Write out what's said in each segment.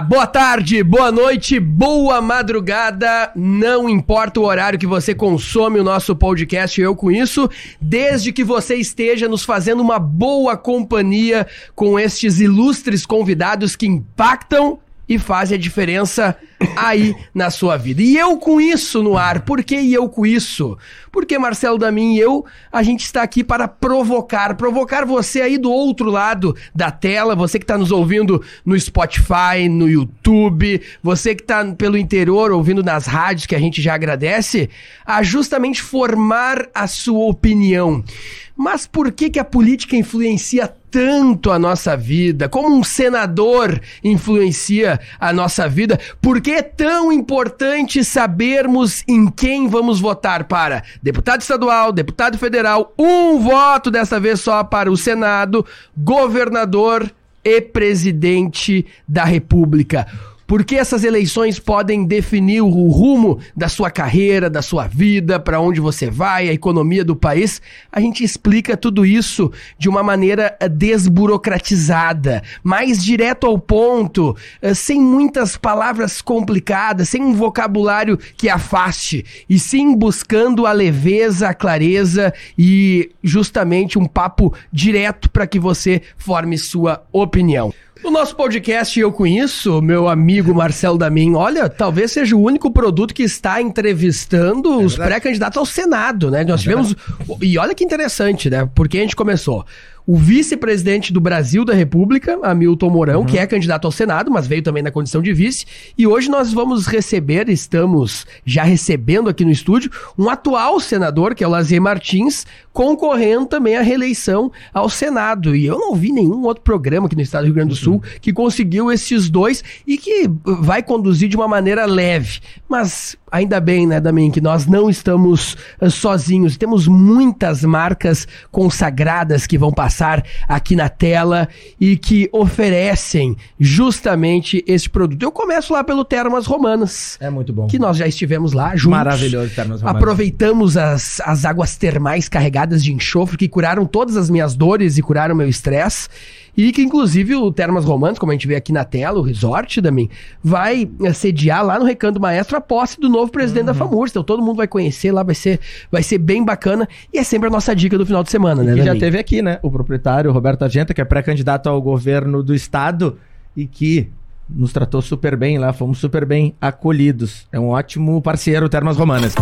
boa tarde, boa noite, boa madrugada. Não importa o horário que você consome o nosso podcast, eu com isso, desde que você esteja nos fazendo uma boa companhia com estes ilustres convidados que impactam e fazem a diferença aí na sua vida. E eu com isso no ar. Por que eu com isso? Porque Marcelo Damin e eu, a gente está aqui para provocar, provocar você aí do outro lado da tela, você que está nos ouvindo no Spotify, no YouTube, você que está pelo interior ouvindo nas rádios que a gente já agradece, a justamente formar a sua opinião. Mas por que que a política influencia tanto a nossa vida? Como um senador influencia a nossa vida? Por que é tão importante sabermos em quem vamos votar para deputado estadual, deputado federal, um voto dessa vez só para o Senado, governador e presidente da República? Porque essas eleições podem definir o rumo da sua carreira, da sua vida, para onde você vai, a economia do país. A gente explica tudo isso de uma maneira eh, desburocratizada, mais direto ao ponto, eh, sem muitas palavras complicadas, sem um vocabulário que afaste, e sim buscando a leveza, a clareza e justamente um papo direto para que você forme sua opinião. O nosso podcast Eu Conheço, meu amigo Marcelo Damin, olha, talvez seja o único produto que está entrevistando é os pré-candidatos ao Senado, né? Nós é tivemos. E olha que interessante, né? Porque a gente começou o vice-presidente do Brasil da República, Hamilton Mourão, uhum. que é candidato ao Senado, mas veio também na condição de vice. E hoje nós vamos receber, estamos já recebendo aqui no estúdio, um atual senador, que é o Lazier Martins, concorrendo também à reeleição ao Senado. E eu não vi nenhum outro programa aqui no estado do Rio Grande do Sul uhum. que conseguiu esses dois e que vai conduzir de uma maneira leve. Mas ainda bem, né, Damin, que nós não estamos uh, sozinhos. Temos muitas marcas consagradas que vão passar aqui na tela e que oferecem justamente esse produto. Eu começo lá pelo Termas Romanas. É muito bom. Que nós já estivemos lá juntos. Maravilhoso, Termas Romanas. Aproveitamos as, as águas termais carregadas de enxofre que curaram todas as minhas dores e curaram meu estresse. E que, inclusive, o Termas Romanos, como a gente vê aqui na tela, o resort também, vai eh, sediar lá no Recanto Maestro a posse do novo presidente uhum. da FAMURS. Então todo mundo vai conhecer lá, vai ser, vai ser bem bacana. E é sempre a nossa dica do final de semana, né, Que já teve aqui, né? O proprietário Roberto Argenta, que é pré-candidato ao governo do estado e que nos tratou super bem lá, fomos super bem acolhidos. É um ótimo parceiro, Termas Romanas.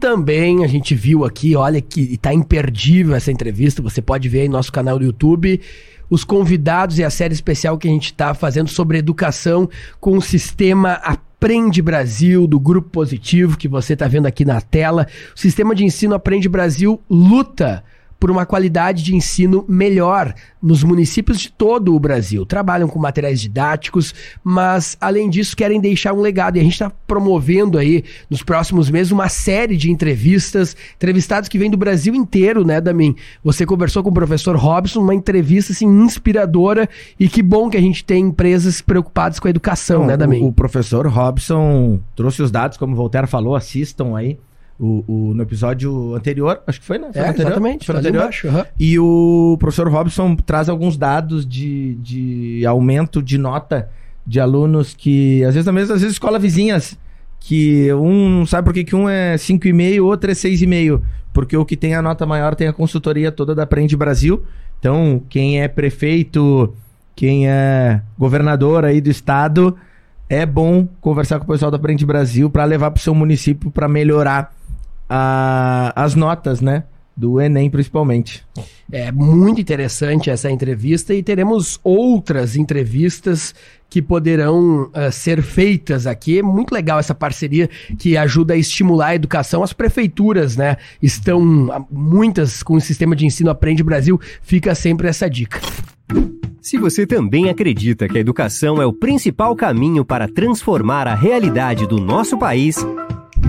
Também a gente viu aqui, olha que tá imperdível essa entrevista, você pode ver aí no nosso canal do YouTube os convidados e a série especial que a gente está fazendo sobre educação com o sistema Aprende Brasil, do Grupo Positivo, que você está vendo aqui na tela. O sistema de ensino Aprende Brasil luta por uma qualidade de ensino melhor nos municípios de todo o Brasil. Trabalham com materiais didáticos, mas além disso querem deixar um legado. E a gente está promovendo aí nos próximos meses uma série de entrevistas, entrevistados que vêm do Brasil inteiro, né, Damin? Você conversou com o professor Robson, uma entrevista assim inspiradora e que bom que a gente tem empresas preocupadas com a educação, Não, né, Damin? O, o professor Robson trouxe os dados, como o Voltaire falou, assistam aí o, o, no episódio anterior, acho que foi, né? Foi é, anterior, exatamente. Foi no anterior. Embaixo, uhum. E o professor Robson traz alguns dados de, de aumento de nota de alunos que, às vezes, mesma, às vezes, escola vizinhas, que um não sabe por que, que um é 5,5 outro é 6,5. Porque o que tem a nota maior tem a consultoria toda da Aprende Brasil. Então, quem é prefeito, quem é governador aí do estado, é bom conversar com o pessoal da Aprende Brasil para levar para o seu município para melhorar a, as notas, né? Do Enem, principalmente. É muito interessante essa entrevista e teremos outras entrevistas que poderão uh, ser feitas aqui. É muito legal essa parceria que ajuda a estimular a educação. As prefeituras, né? Estão muitas com o sistema de ensino Aprende Brasil. Fica sempre essa dica. Se você também acredita que a educação é o principal caminho para transformar a realidade do nosso país,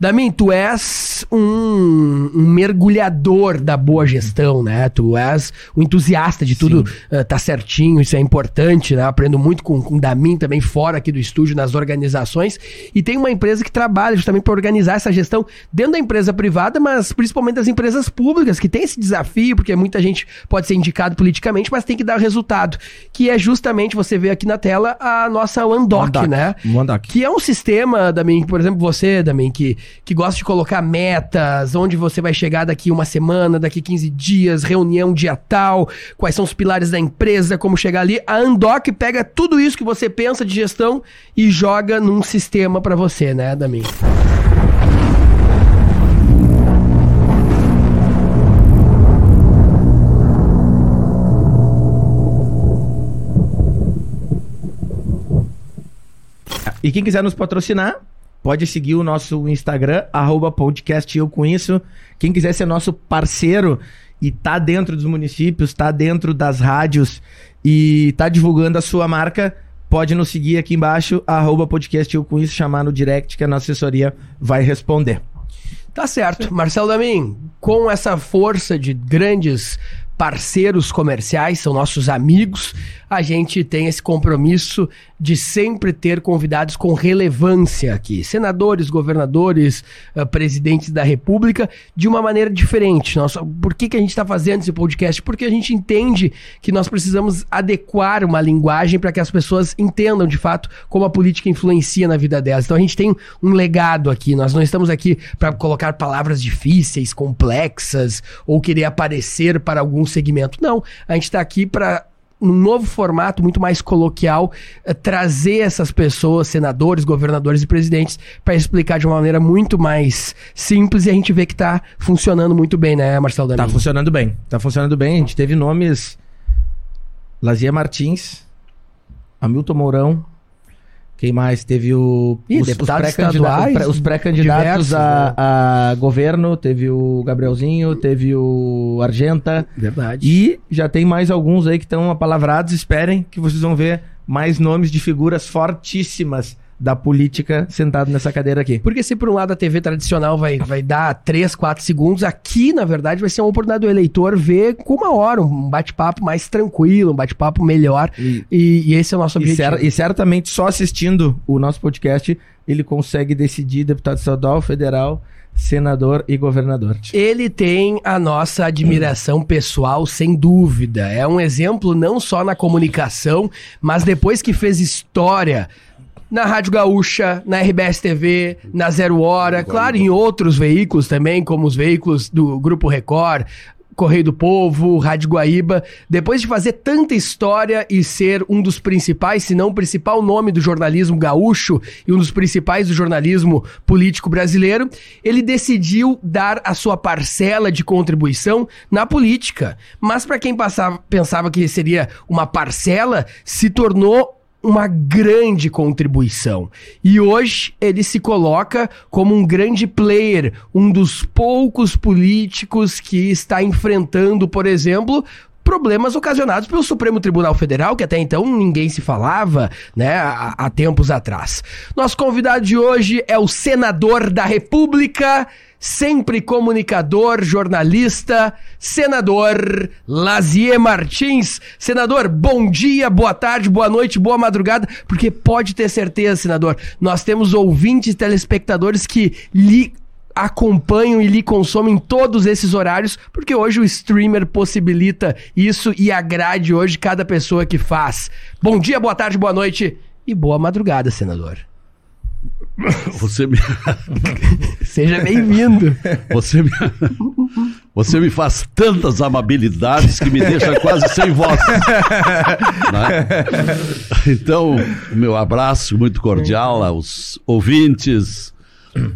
Damin, tu és um, um, mergulhador da boa gestão, né? Tu és um entusiasta de tudo uh, tá certinho, isso é importante, né? Aprendo muito com, com o Damin também fora aqui do estúdio, nas organizações. E tem uma empresa que trabalha justamente para organizar essa gestão dentro da empresa privada, mas principalmente das empresas públicas, que tem esse desafio, porque muita gente pode ser indicado politicamente, mas tem que dar resultado. Que é justamente, você vê aqui na tela, a nossa OneDoc, né? OneDoc. Que é um sistema, Damin, por exemplo, você, Damin, que que gosta de colocar metas, onde você vai chegar daqui uma semana, daqui 15 dias, reunião dia tal, quais são os pilares da empresa, como chegar ali. A Andoc pega tudo isso que você pensa de gestão e joga num sistema para você, né, Damin? E quem quiser nos patrocinar, Pode seguir o nosso Instagram, arroba podcast Eu Com Isso. Quem quiser ser nosso parceiro e tá dentro dos municípios, tá dentro das rádios e tá divulgando a sua marca, pode nos seguir aqui embaixo, arroba podcast Eu Com Isso, chamar no direct que a nossa assessoria vai responder. Tá certo. Marcelo Damin, com essa força de grandes parceiros comerciais, são nossos amigos, a gente tem esse compromisso de sempre ter convidados com relevância aqui. Senadores, governadores, uh, presidentes da República, de uma maneira diferente. Nossa, por que, que a gente está fazendo esse podcast? Porque a gente entende que nós precisamos adequar uma linguagem para que as pessoas entendam de fato como a política influencia na vida delas. Então a gente tem um legado aqui. Nós não estamos aqui para colocar palavras difíceis, complexas ou querer aparecer para algum segmento. Não. A gente está aqui para num novo formato muito mais coloquial, eh, trazer essas pessoas, senadores, governadores e presidentes, para explicar de uma maneira muito mais simples e a gente vê que está funcionando muito bem, né, Marcelo Damin? Tá funcionando bem. Tá funcionando bem. A gente teve nomes Lazia Martins, Hamilton Mourão, quem mais? Teve o, Ih, os, os pré-candidatos pré a, né? a, governo. Teve o Gabrielzinho, teve o Argenta. Verdade. E já tem mais alguns aí que estão apalavrados. Esperem que vocês vão ver mais nomes de figuras fortíssimas da política sentado nessa cadeira aqui. Porque se por um lado a TV tradicional vai, vai dar 3, 4 segundos, aqui na verdade vai ser uma oportunidade do eleitor ver com uma hora, um bate-papo mais tranquilo, um bate-papo melhor. E, e, e, esse é o nosso objetivo. E, cer e, certamente só assistindo o nosso podcast ele consegue decidir deputado estadual, federal, senador e governador. Ele tem a nossa admiração pessoal, sem dúvida. É um exemplo não só na comunicação, mas depois que fez história na Rádio Gaúcha, na RBS TV, na Zero Hora, claro, em outros veículos também, como os veículos do Grupo Record, Correio do Povo, Rádio Guaíba, depois de fazer tanta história e ser um dos principais, se não o principal nome do jornalismo gaúcho e um dos principais do jornalismo político brasileiro, ele decidiu dar a sua parcela de contribuição na política. Mas para quem passava, pensava que seria uma parcela, se tornou uma grande contribuição. E hoje ele se coloca como um grande player, um dos poucos políticos que está enfrentando, por exemplo, problemas ocasionados pelo Supremo Tribunal Federal, que até então ninguém se falava, né, há, há tempos atrás. Nosso convidado de hoje é o senador da República, sempre comunicador, jornalista, senador Lazier Martins. Senador, bom dia, boa tarde, boa noite, boa madrugada, porque pode ter certeza, senador, nós temos ouvintes telespectadores que lhe acompanham e lhe consomem todos esses horários, porque hoje o streamer possibilita isso e agrade hoje cada pessoa que faz. Bom dia, boa tarde, boa noite e boa madrugada, senador. Você me... Seja bem-vindo. Você me... Você me faz tantas amabilidades que me deixa quase sem voz. Né? Então, meu abraço muito cordial aos ouvintes,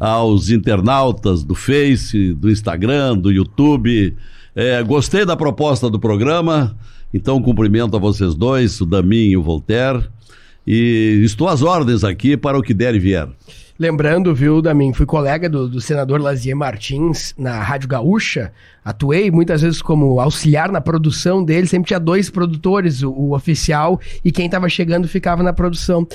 aos internautas do Face, do Instagram, do YouTube. É, gostei da proposta do programa, então cumprimento a vocês dois, o Damin e o Voltaire. E estou às ordens aqui para o que der e vier. Lembrando, viu, Damin, fui colega do, do, senador Lazier Martins na Rádio Gaúcha, atuei muitas vezes como auxiliar na produção dele, sempre tinha dois produtores, o, o oficial e quem estava chegando ficava na produção.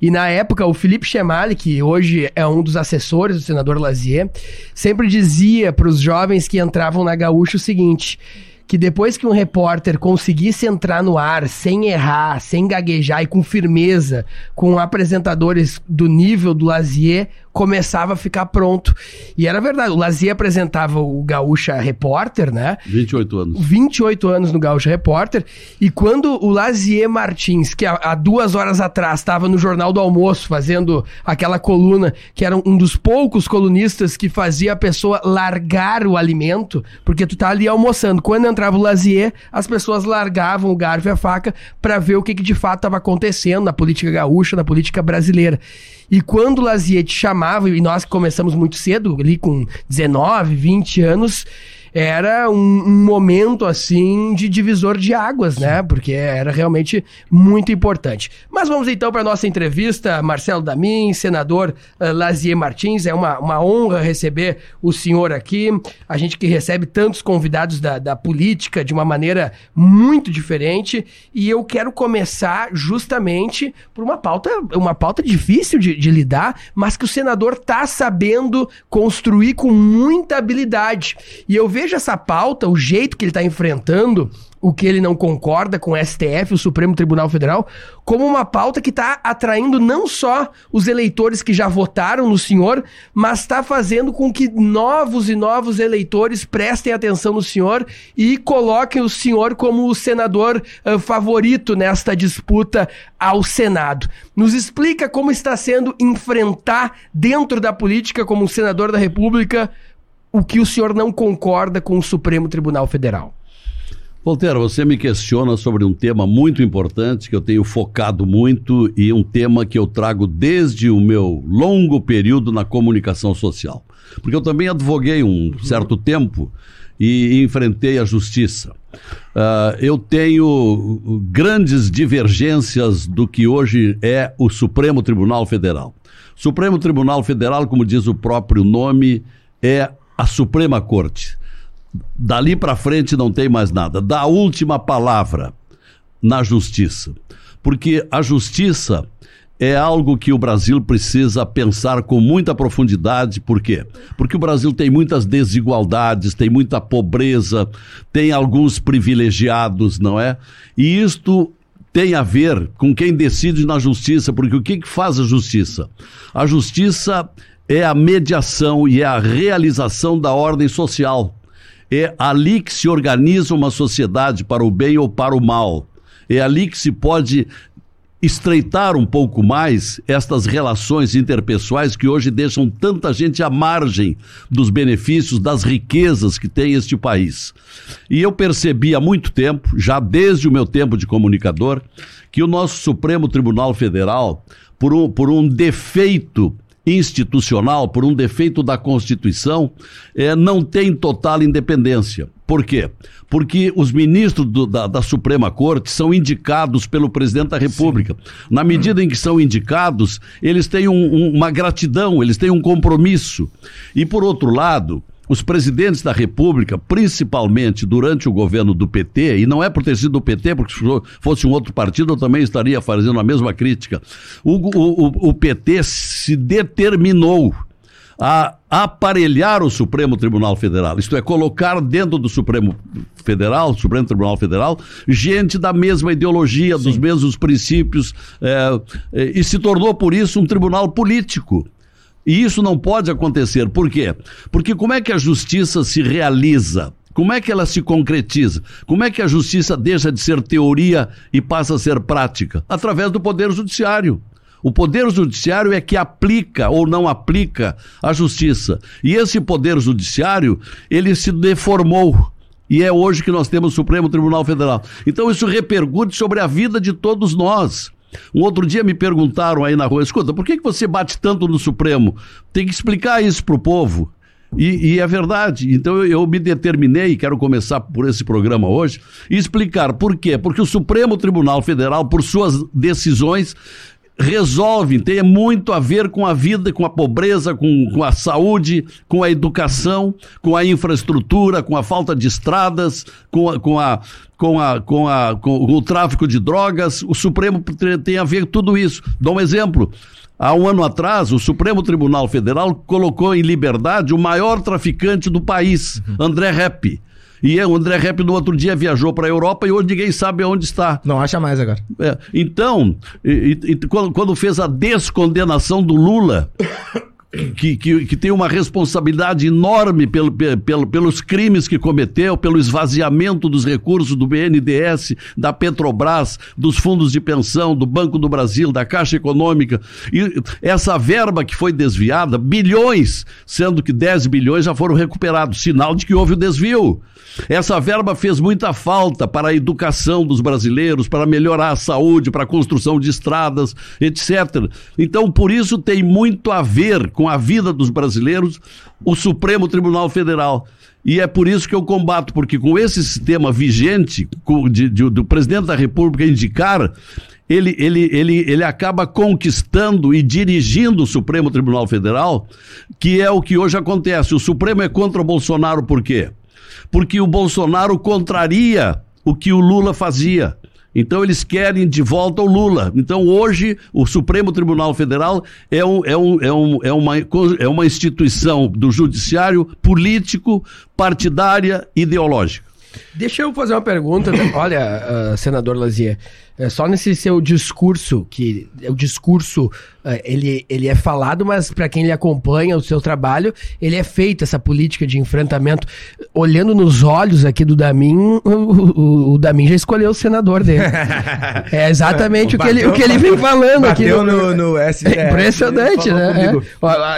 E na época, o Felipe Chemali, que hoje é um dos assessores do senador Lazier, sempre dizia para os jovens que entravam na Gaúcha o seguinte que depois que um repórter conseguisse entrar no ar sem errar, sem gaguejar e com firmeza, com apresentadores do nível do Lazier, começava a ficar pronto. E era verdade, o Lazier apresentava o Gaúcha Repórter, né? 28 anos. 28 anos no Gaúcha Repórter. E quando o Lazier Martins, que há, há duas horas atrás estava no Jornal do Almoço fazendo aquela coluna, que era um dos poucos colunistas que fazia a pessoa largar o alimento, porque tu tá ali almoçando. Quando entrava o Lazier, as pessoas largavam o garfo e a faca para ver o que, que de fato estava acontecendo na política gaúcha, na política brasileira. E quando o Lazier te chamava, e nós começamos muito cedo, ali com 19, 20 anos, era um, um, momento assim de divisor de águas, né? Porque era realmente muito importante. Mas vamos então para nossa entrevista, Marcelo Damin, senador uh, Lazier Martins. É uma, uma honra receber o senhor aqui. A gente que recebe tantos convidados da, da política de uma maneira muito diferente. E eu quero começar justamente por uma pauta, uma pauta difícil de, de lidar, mas que o senador está sabendo construir com muita habilidade. E eu vejo vejo essa pauta, o jeito que ele está enfrentando o que ele não concorda com o STF, o Supremo Tribunal Federal, como uma pauta que está atraindo não só os eleitores que já votaram no senhor, mas está fazendo com que novos e novos eleitores prestem atenção no senhor e coloquem o senhor como o senador uh, favorito nesta disputa ao Senado. Nos explica como está sendo enfrentar dentro da política como um senador da República o que o senhor não concorda com o Supremo Tribunal Federal. Voltaire, você me questiona sobre um tema muito importante que eu tenho focado muito e um tema que eu trago desde o meu longo período na comunicação social. Porque eu também advoguei um certo tempo e enfrentei a justiça. Uh, eu tenho grandes divergências do que hoje é o Supremo Tribunal Federal. Supremo Tribunal Federal, como diz o próprio nome, é a Suprema Corte. Dali para frente não tem mais nada. Da última palavra na justiça. Porque a justiça é algo que o Brasil precisa pensar com muita profundidade. Por quê? Porque o Brasil tem muitas desigualdades, tem muita pobreza, tem alguns privilegiados, não é? E isto tem a ver com quem decide na justiça, porque o que, que faz a justiça? A justiça é a mediação e é a realização da ordem social. É ali que se organiza uma sociedade para o bem ou para o mal. É ali que se pode estreitar um pouco mais estas relações interpessoais que hoje deixam tanta gente à margem dos benefícios, das riquezas que tem este país. E eu percebi há muito tempo, já desde o meu tempo de comunicador, que o nosso Supremo Tribunal Federal, por um, por um defeito institucional, por um defeito da Constituição, é, não tem total independência. Por quê? Porque os ministros do, da, da, Suprema Corte são indicados pelo presidente da República. Sim. Na medida em que são indicados, eles têm um, um, uma gratidão, eles têm um compromisso. E, por outro lado, os presidentes da República, principalmente durante o governo do PT, e não é por ter sido do PT, porque se fosse um outro partido eu também estaria fazendo a mesma crítica. O, o, o PT se determinou a aparelhar o Supremo Tribunal Federal, isto é, colocar dentro do Supremo Federal, Supremo Tribunal Federal, gente da mesma ideologia, Sim. dos mesmos princípios, é, e se tornou por isso um tribunal político. E isso não pode acontecer. Por quê? Porque como é que a justiça se realiza? Como é que ela se concretiza? Como é que a justiça deixa de ser teoria e passa a ser prática? Através do Poder Judiciário. O Poder Judiciário é que aplica ou não aplica a justiça. E esse Poder Judiciário, ele se deformou. E é hoje que nós temos o Supremo Tribunal Federal. Então isso repercute sobre a vida de todos nós. Um outro dia me perguntaram aí na rua, escuta, por que, que você bate tanto no Supremo? Tem que explicar isso para o povo. E, e, é verdade. Então eu, eu, me determinei, quero começar por esse programa hoje, explicar por quê. Porque o Supremo Tribunal Federal, por suas decisões, resolve, tem muito a ver com a vida, com a pobreza, com, com a saúde, com a educação, com a infraestrutura, com a falta de estradas, com a, com a, com, a, com, a, com o tráfico de drogas. O Supremo tem a ver com tudo isso. Dou um exemplo. Há um ano atrás, o Supremo Tribunal Federal colocou em liberdade o maior traficante do país, uhum. André Repp. E o André Repp no outro dia viajou para a Europa e hoje ninguém sabe onde está. Não acha mais agora. É, então, e, e, quando, quando fez a descondenação do Lula, que, que, que, tem uma responsabilidade enorme pelo, pelo, pelos crimes que cometeu, pelo esvaziamento dos recursos do BNDES, da Petrobras, dos fundos de pensão, do Banco do Brasil, da Caixa Econômica. E essa verba que foi desviada, bilhões, sendo que 10 bilhões já foram recuperados, sinal de que houve o desvio. Essa verba fez muita falta para a educação dos brasileiros, para melhorar a saúde, para a construção de estradas, etc. Então, por isso tem muito a ver com a vida dos brasileiros o Supremo Tribunal Federal. E é por isso que eu combato, porque com esse sistema vigente de, de, do presidente da República indicar, ele, ele, ele, ele acaba conquistando e dirigindo o Supremo Tribunal Federal, que é o que hoje acontece. O Supremo é contra o Bolsonaro por quê? porque o Bolsonaro contraria o que o Lula fazia. Então eles querem de volta o Lula. Então hoje o Supremo Tribunal Federal é, um, é, um, é, um, é, uma, é uma instituição do judiciário político, partidária, ideológica. Deixa eu fazer uma pergunta. Olha, uh, senador Lazier, é só nesse seu discurso, que o discurso uh, ele, ele é falado, mas para quem lhe acompanha o seu trabalho, ele é feito, essa política de enfrentamento. Olhando nos olhos aqui do Damin, o, o, o Damin já escolheu o senador dele. é exatamente bateu, o, que ele, o que ele vem falando bateu aqui. no, no, no STF. É impressionante, né?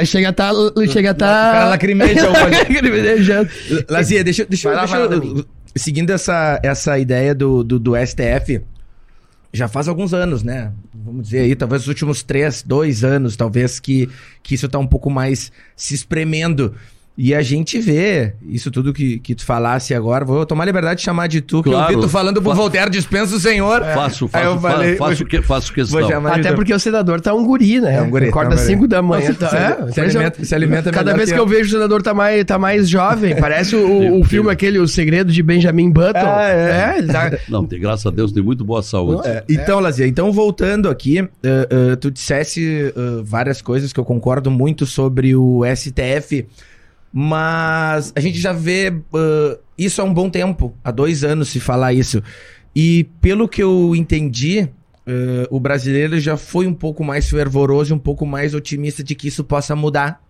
É. Chega a tá. Chega a tá... O cara lacrimeja Lazier, deixa, deixa, lá, deixa eu seguindo essa, essa ideia do, do, do, STF, já faz alguns anos, né? Vamos dizer aí, talvez os últimos três, dois anos, talvez, que, que isso está um pouco mais se espremendo. E a gente vê isso tudo que, que tu falasse agora. Vou tomar liberdade de chamar de tu, claro. que eu vi tu falando pro Voltaire, dispensa o senhor. É. Faço, faço, eu falei, faço, que, faço questão. Até porque o senador tá um guri, né? É um guri. Acorda às 5 da manhã. Tá, é, se, alimenta, se alimenta Cada vez que eu vejo o senador tá mais, tá mais jovem. Parece o, o filme aquele, O Segredo de Benjamin Button. Ah, é. é tá... Não, tem, graças a Deus, tem muito boa saúde. É. Então, Lazia, então voltando aqui, uh, uh, tu dissesse uh, várias coisas que eu concordo muito sobre o STF mas a gente já vê uh, isso há um bom tempo há dois anos se falar isso. E pelo que eu entendi, uh, o brasileiro já foi um pouco mais fervoroso, um pouco mais otimista de que isso possa mudar,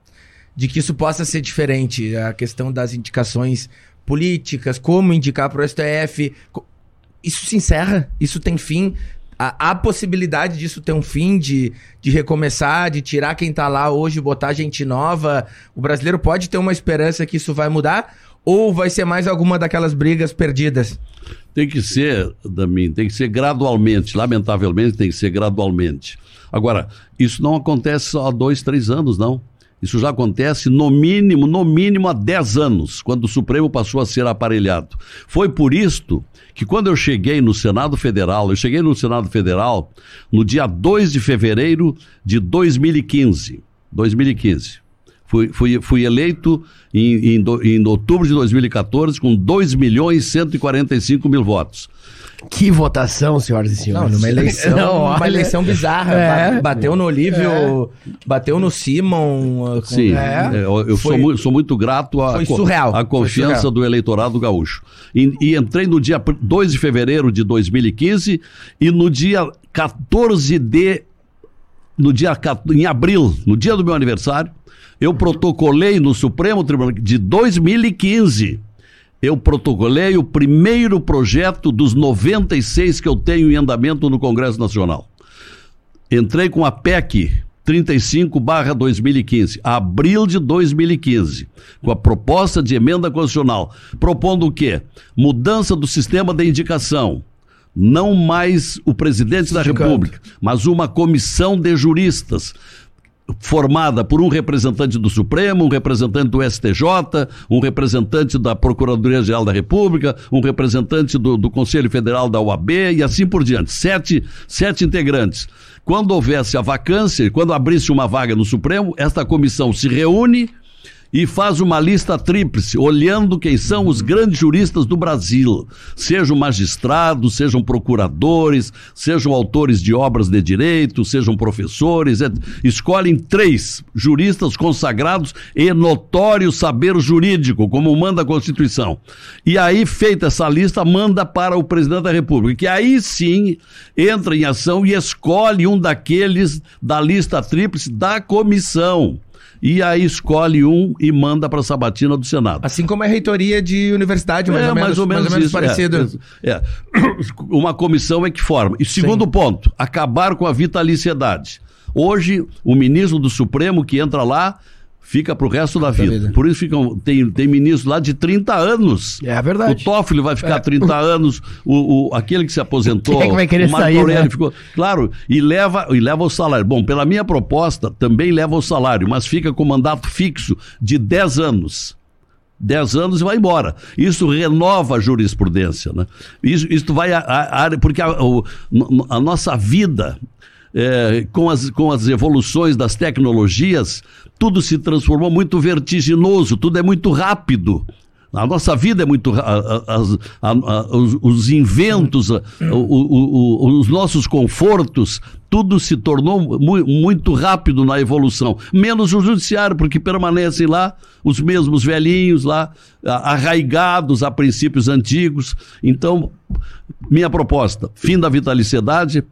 de que isso possa ser diferente. A questão das indicações políticas, como indicar para o STF. Isso se encerra, isso tem fim há, há possibilidade disso ter um fim, de, de recomeçar, de tirar quem tá lá hoje, botar gente nova? O brasileiro pode ter uma esperança que isso vai mudar? Ou vai ser mais alguma daquelas brigas perdidas? Tem que ser, Damin, tem que ser gradualmente. Lamentavelmente, tem que ser gradualmente. Agora, isso não acontece só há dois, três anos, não. Isso já acontece no mínimo, no mínimo há 10 anos, quando o Supremo passou a ser aparelhado. Foi por isto que quando eu cheguei no Senado Federal, eu cheguei no Senado Federal no dia 2 de fevereiro de 2015. 2015. Fui, fui, fui eleito em, em, em outubro de 2014 com 2 milhões e 145 mil votos. Que votação, senhoras e senhores. Não, numa eleição, Não, uma eleição bizarra. É. Bateu no Olívio, é. bateu no Simon. Com... Sim, é. eu, eu Foi... sou, sou, muito grato à, à confiança surreal. do eleitorado gaúcho. E, e, entrei no dia 2 de fevereiro de 2015 e no dia 14 de. No dia, em abril, no dia do meu aniversário, eu protocolei no Supremo Tribunal de 2015 eu protocolei o primeiro projeto dos 96 que eu tenho em andamento no Congresso Nacional. Entrei com a PEC 35/2015, abril de 2015, com a proposta de emenda constitucional, propondo o quê? Mudança do sistema de indicação. Não mais o presidente da República, mas uma comissão de juristas formada por um representante do Supremo, um representante do STJ, um representante da Procuradoria-Geral da República, um representante do, do, Conselho Federal da UAB e assim por diante. Sete, sete integrantes. Quando houvesse a vacância, quando abrisse uma vaga no Supremo, esta comissão se reúne e faz uma lista tríplice, olhando quem são os grandes juristas do Brasil, sejam magistrados, sejam procuradores, sejam autores de obras de direito, sejam professores, escolhem três juristas consagrados e notório saber jurídico, como manda a Constituição. E aí, feita essa lista, manda para o presidente da República, que aí sim entra em ação e escolhe um daqueles da lista tríplice da comissão e aí escolhe um e manda para a sabatina do Senado. Assim como a reitoria de universidade, mais, é, ou, menos, mais ou menos, mais ou menos isso, parecido. É, é. Uma comissão é que forma. E segundo Sim. ponto, acabar com a vitaliciedade. Hoje, o ministro do Supremo que entra lá fica pro resto da vida. vida. Por isso ficam, tem, tem ministro lá de 30 anos. É verdade. O Toffoli vai ficar é. 30 anos, o, o, aquele que se aposentou, Quem é que vai querer o Marco sair, Aurélio né? ficou. Claro, e leva, e leva o salário. Bom, pela minha proposta, também leva o salário, mas fica com mandato fixo de 10 anos. 10 anos e vai embora. Isso renova a jurisprudência, né? Isso, isso vai a, a, porque a, a, nossa vida é, com, as, com as evoluções das tecnologias, tudo se transformou muito vertiginoso, tudo é muito rápido. A nossa vida é muito. As, os, os, inventos, o, o, o, os nossos confortos, tudo se tornou mu muito rápido na evolução. Menos o judiciário, porque permanecem lá os mesmos velhinhos lá, arraigados a princípios antigos. Então, minha proposta: fim da vitaliciedade,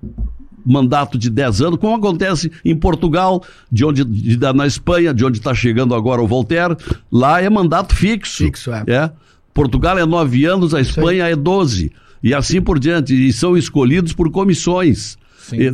mandato de 10 anos, como acontece em Portugal, de onde de, na Espanha, de onde está chegando agora o Voltaire, lá é mandato fixo. Fixo, é. é. Portugal é 9 anos, a Espanha é 12. E assim por diante. E são escolhidos por comissões.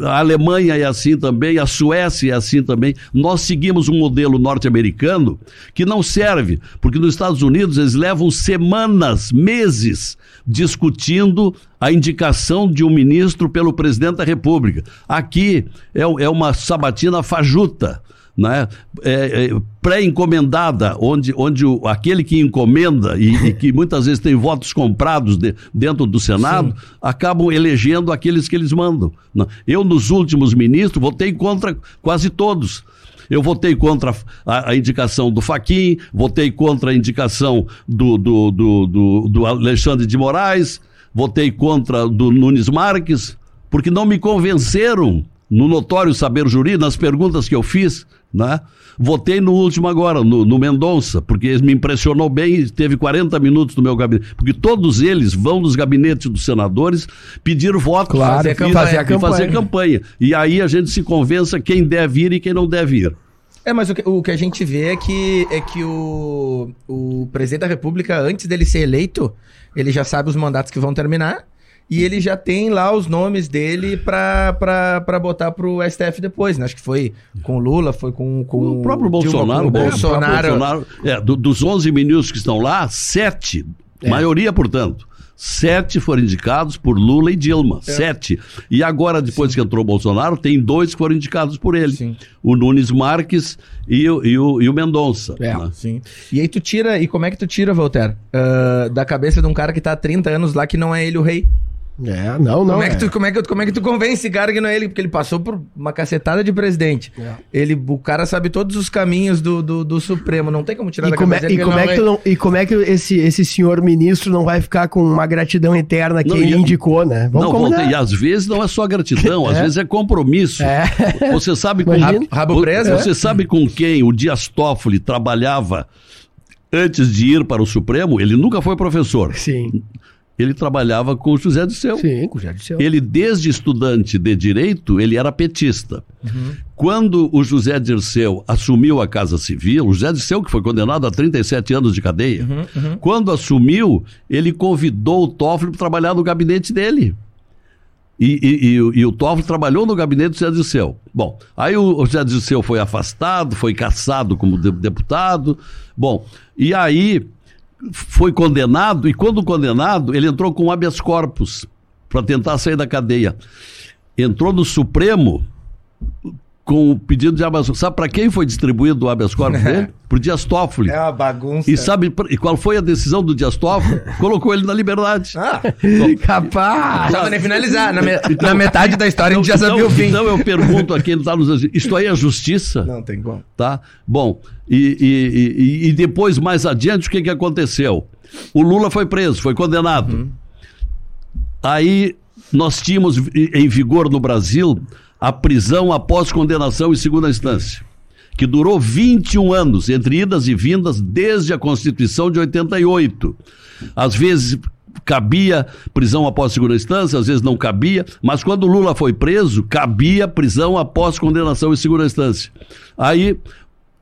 A Alemanha é assim também, a Suécia é assim também. Nós seguimos um modelo norte-americano que não serve, porque nos Estados Unidos eles levam semanas, meses discutindo a indicação de um ministro pelo presidente da República. Aqui é, é uma sabatina fajuta né? É, é, pré-encomendada, onde, onde o, aquele que encomenda e, e, que muitas vezes tem votos comprados de, dentro do Senado, Sim. acabam elegendo aqueles que eles mandam. Né? Eu, nos últimos ministros, votei contra quase todos. Eu votei contra a, a, indicação do Faquim, votei contra a indicação do, do, do, do, do Alexandre de Moraes, votei contra do Nunes Marques, porque não me convenceram no notório saber jurídico, nas perguntas que eu fiz, né? Votei no último agora, no, no Mendonça, porque me impressionou bem, teve 40 minutos no meu gabinete. Porque todos eles vão nos gabinetes dos senadores pedir voto claro, fazer, campanha, fazer, campanha. fazer campanha. E aí a gente se convença quem deve ir e quem não deve ir. É, mas o que, o que a gente vê é que, é que o, o presidente da República, antes dele ser eleito, ele já sabe os mandatos que vão terminar e ele já tem lá os nomes dele para botar pro STF depois, né? Acho que foi com Lula, foi com, com o próprio Bolsonaro. Dilma, com o Bolsonaro. Bolsonaro é, do, dos 11 ministros que estão lá, sete, é. maioria, portanto, Sete foram indicados por Lula e Dilma. É. Sete. E agora, depois Sim. que entrou o Bolsonaro, tem dois que foram indicados por ele. Sim. O Nunes Marques e o, e o, e o Mendonça. É, né? sim. E aí tu tira, e como é que tu tira, Voltaire? Uh, da cabeça de um cara que tá há 30 anos lá que não é ele o rei. É, não, não. Como é, que tu, como, é que, como é que tu convence esse cara que não é ele? Porque ele passou por uma cacetada de presidente. É. Ele, o cara sabe todos os caminhos do, do, do Supremo. Não tem como tirar e da como é, e, como é que não, e como é que esse, esse senhor ministro não vai ficar com uma gratidão eterna que não, ele e, indicou, né? Vamos não, combinar. e às vezes não é só gratidão, às é. vezes é compromisso. É. Você sabe com rabo, rabo preso? Você sabe com quem o Dias Toffoli trabalhava antes de ir para o Supremo? Ele nunca foi professor. Sim ele trabalhava com o José Disseu. Sim, com o José Disseu. Ele, desde estudante de direito, ele era petista. Uhum. Quando o José Dirceu assumiu a Casa Civil, o José Dirceu, que foi condenado a 37 anos de cadeia, uhum, uhum. quando assumiu, ele convidou o Toffoli para trabalhar no gabinete dele. E, e, e, o- e o Toffoli trabalhou no gabinete do Zé Dirceu. Bom, aí o, Zé Dirceu foi afastado, foi caçado como de- deputado. Bom, e aí foi condenado, e quando condenado, ele entrou com habeas corpus para tentar sair da cadeia. Entrou no Supremo com o pedido de habeas corpus. Sabe para quem foi distribuído o habeas corpus dele? Para o Dias Toffoli. É uma bagunça. E sabe pra- e qual foi a decisão do Dias Toffoli? Colocou ele na liberdade. Ah, Capaz! só pra finalizar. Na, me- na metade da história a gente já sabia então, o fim. então eu pergunto a quem está nos isto aí é justiça? Não tem como. Tá? Bom, e, e- e- e depois, mais adiante, o que, que aconteceu? O Lula foi preso, foi condenado. Aí nós tínhamos em vigor no Brasil a prisão após condenação em segunda instância, que durou 21 anos, entre idas e vindas, desde a Constituição de 88. Às vezes cabia prisão após segunda instância, às vezes não cabia, mas quando Lula foi preso, cabia prisão após condenação em segunda instância. Aí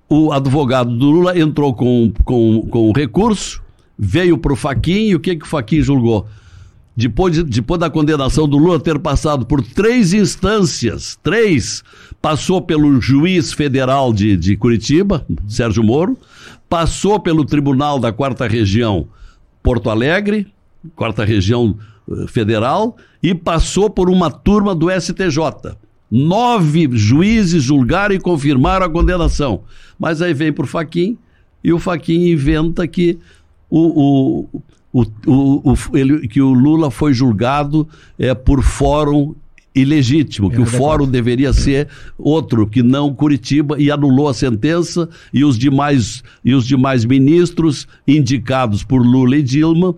o advogado do Lula entrou com, com, com o recurso, veio para o Faquin e o que, que o Faquin julgou? Depois, de- depois da condenação do Lula ter passado por três instâncias, três, passou pelo juiz federal de, de Curitiba, Sérgio Moro, passou pelo Tribunal da Quarta Região Porto Alegre, Quarta Região eh, Federal, e passou por uma turma do STJ. Nove juízes julgaram e confirmaram a condenação. Mas aí vem para o Faquin e o Faquin inventa que o, o, o, o, o- ele- que o Lula foi julgado é, por fórum ilegítimo, que o fórum deveria ser outro, que não Curitiba, e anulou a sentença, e os demais, e os demais ministros indicados por Lula e Dilma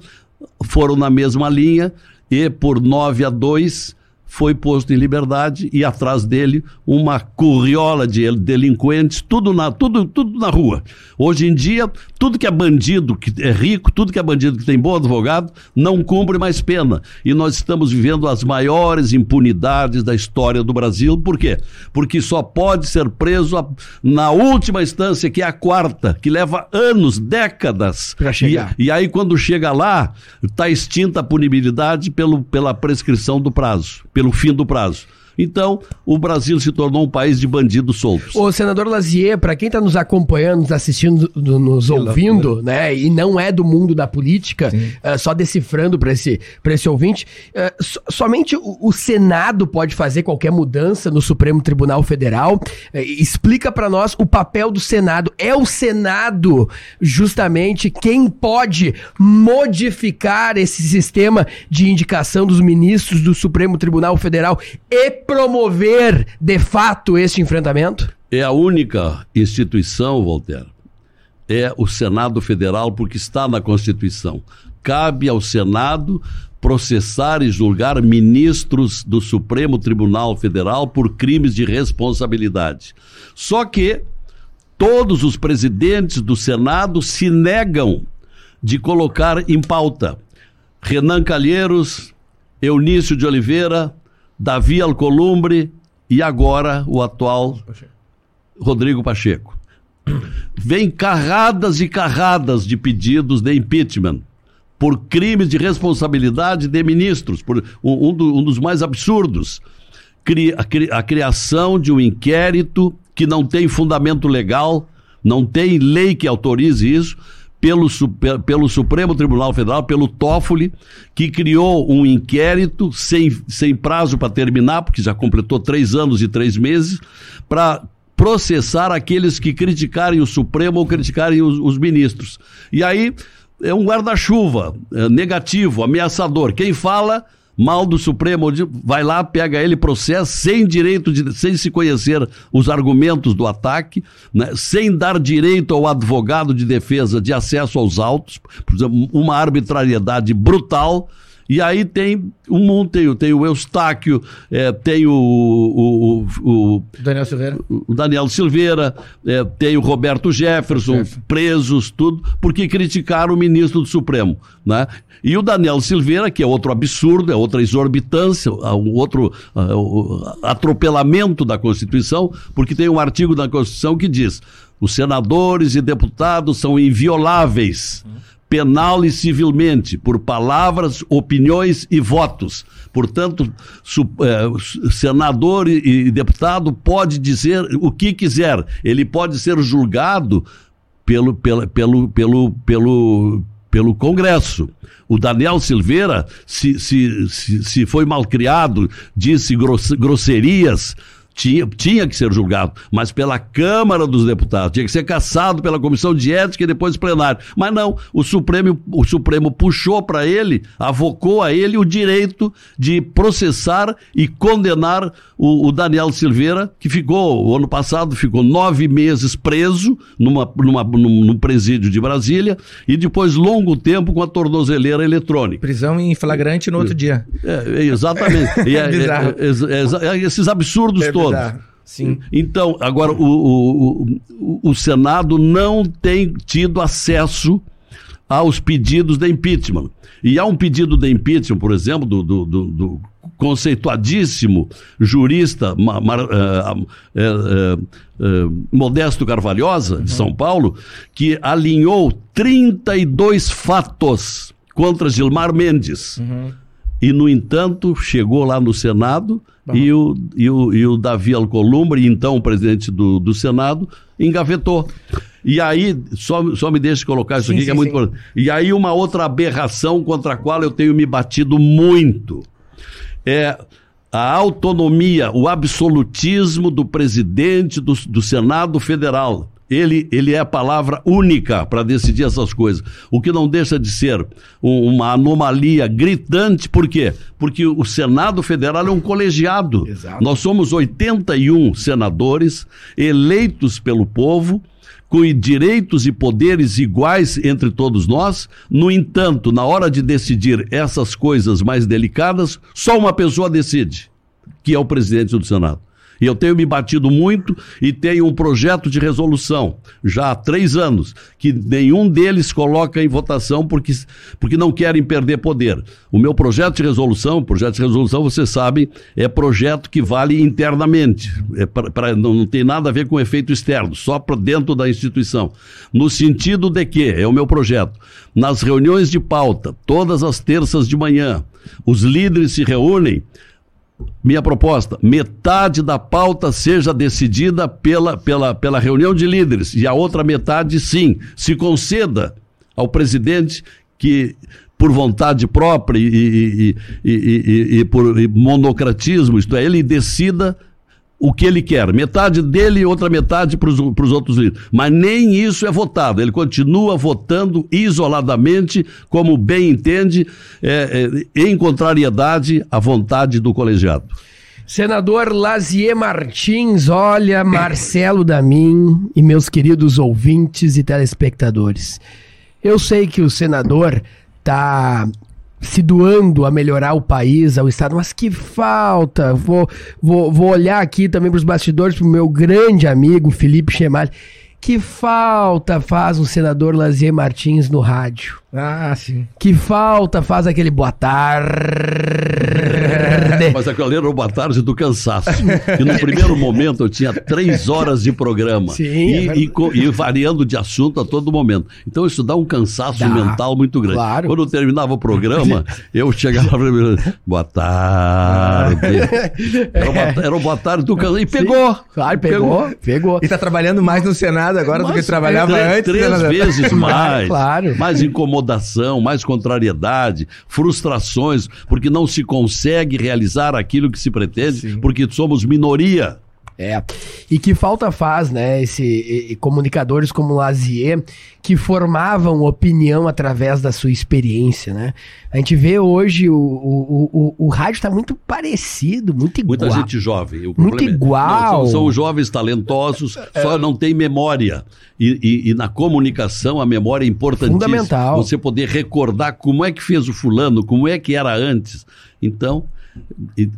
foram na mesma linha, e por 9 a 2 foi posto em liberdade e atrás dele uma curriola de delinquentes, tudo na, tudo, tudo na rua. Hoje em dia, tudo que é bandido, que é rico, tudo que é bandido que tem bom advogado, não cumpre mais pena. E nós estamos vivendo as maiores impunidades da história do Brasil. Por quê? Porque só pode ser preso a- na última instância, que é a quarta, que leva anos, décadas. Pra chegar. E, e aí, quando chega lá, está extinta a punibilidade pelo, pela prescrição do prazo, pelo fim do prazo. Então, o Brasil se tornou um país de bandidos soltos. Ô, senador Lazier, para quem está nos acompanhando, nos assistindo, do- nos ouvindo, né, e não é do mundo da política, eh, só decifrando para esse, pra esse ouvinte, eh, so- somente o, o Senado pode fazer qualquer mudança no Supremo Tribunal Federal. Eh, explica para nós o papel do Senado. É o Senado, justamente, quem pode modificar esse sistema de indicação dos ministros do Supremo Tribunal Federal e promover, de fato, este enfrentamento? É a única instituição, Voltaire, é o Senado Federal, porque está na Constituição. Cabe ao Senado processar e julgar ministros do Supremo Tribunal Federal por crimes de responsabilidade. Só que todos os presidentes do Senado se negam de colocar em pauta. Renan Calheiros, Eunício de Oliveira, Davi Alcolumbre e agora o atual Rodrigo Pacheco. Vem carradas e carradas de pedidos de impeachment por crimes de responsabilidade de ministros, por um, do- um dos mais absurdos. Cri- a, a criação de um inquérito que não tem fundamento legal, não tem lei que autorize isso, pelo, pelo Supremo Tribunal Federal, pelo Toffoli, que criou um inquérito sem, sem prazo para terminar, porque já completou três anos e três meses, para processar aqueles que criticarem o Supremo ou criticarem os, os ministros. E aí é um guarda-chuva é, negativo, ameaçador. Quem fala mal do Supremo vai lá, pega ele, processa sem direito de, sem se conhecer os argumentos do ataque, né, sem dar direito ao advogado de defesa de acesso aos autos, por exemplo, uma arbitrariedade brutal. E aí tem um mundo, tem, o- Eustáquio, é, tem o, o, o, o Daniel Silveira. o Daniel Silveira, eh, tem o Roberto Jefferson, presos, tudo, porque criticaram o ministro do Supremo. Né? E o Daniel Silveira, que é outro absurdo, é outra exorbitância, ah, um outro o atropelamento da Constituição, porque tem um artigo da Constituição que diz: os senadores e deputados são invioláveis penal e civilmente, por palavras, opiniões e votos. Portanto, é, senador e, e deputado pode dizer o que quiser. Ele pode ser julgado pelo, pelo, pelo, pelo, pelo, pelo Congresso. O Daniel Silveira, se, se, se, se foi malcriado, disse grosserias, tinha, tinha que ser julgado, mas pela Câmara dos Deputados, tinha que ser cassado pela Comissão de Ética e depois plenário. Mas não, o Supremo, o Supremo puxou para ele, avocou a ele o direito de processar e condenar o, o, Daniel Silveira, que ficou, o ano passado, ficou nove meses preso numa, numa, num, num presídio de Brasília e depois longo tempo com a tornozeleira eletrônica. Prisão em flagrante no outro dia. É, exatamente. E é, é, é, esses absurdos todos todos. Sim. Então, agora, o, o, o, o Senado não tem tido acesso aos pedidos de impeachment. E há um pedido de impeachment, por exemplo, do, do, do, do conceituadíssimo jurista ma, ma, uh, uh, uh, Modesto Carvalhosa, de São Paulo, que alinhou 32 fatos contra Gilmar Mendes. Uhum. E, no entanto, chegou lá no Senado e o, e, o, e o Davi Alcolumbre, então presidente do, do Senado, engavetou. E aí, só, só me deixe colocar isso sim, aqui, sim, que é muito sim. importante. E aí, uma outra aberração contra a qual eu tenho me batido muito é a autonomia, o absolutismo do presidente do, do Senado Federal ele, ele é a palavra única para decidir essas coisas. O que não deixa de ser um, uma anomalia gritante, por quê? Porque o Senado Federal é um colegiado. Exato. Nós somos 81 senadores eleitos pelo povo com direitos e poderes iguais entre todos nós. No entanto, na hora de decidir essas coisas mais delicadas, só uma pessoa decide, que é o presidente do Senado. E eu tenho me batido muito e tenho um projeto de resolução, já há três anos, que nenhum deles coloca em votação porque, porque não querem perder poder. O meu projeto de resolução, projeto de resolução, vocês sabem, é projeto que vale internamente. É pra, pra, não, não tem nada a ver com efeito externo, só para dentro da instituição. No sentido de que, é o meu projeto, nas reuniões de pauta, todas as terças de manhã, os líderes se reúnem minha proposta, metade da pauta seja decidida pela, pela, pela reunião de líderes e a outra metade, sim, se conceda ao presidente que, por vontade própria e, e, e, e por monocratismo, isto é, ele decida o que ele quer. Metade dele e outra metade para os outros líderes. Mas nem isso é votado. Ele continua votando isoladamente, como bem entende, é, é, em contrariedade à vontade do colegiado. Senador Lazier Martins, olha, Marcelo Damin e meus queridos ouvintes e telespectadores. Eu sei que o senador está se doando a melhorar o país, ao Estado, mas que falta. Vou, vou, vou olhar aqui também para os bastidores, para o meu grande amigo Felipe Chemalho. Que falta faz um senador Lazier Martins no rádio? Ah, sim. Que falta faz aquele boa tarde. Mas aquele era o boa tarde do cansaço. E no primeiro momento eu tinha três horas de programa. Sim, e, é e, e, variando de assunto a todo momento. Então isso dá um cansaço dá, mental muito grande. Claro. Quando eu terminava o programa, eu chegava mim, boa tarde. Era, uma, era o boa tarde do cansaço. E pegou. Sim, claro, pegou, pegou. pegou. E está trabalhando mais no Senado agora Mas, do que trabalhava três, antes. Três né, vezes mais. claro. Mais incomodação, mais contrariedade, frustrações, porque não se consegue realizar aquilo que se pretende, Sim. porque somos minoria. É. E que falta faz, né, esse e, e comunicadores como Lazier que formavam opinião através da sua experiência, né? A gente vê hoje o, o, o, o rádio está muito parecido, muito igual. Muita gente jovem. muito é, igual. Não, são, são, jovens talentosos, é. só não tem memória. E, e, e, na comunicação a memória é importantíssima. Fundamental. Você poder recordar como é que fez o fulano, como é que era antes. Então,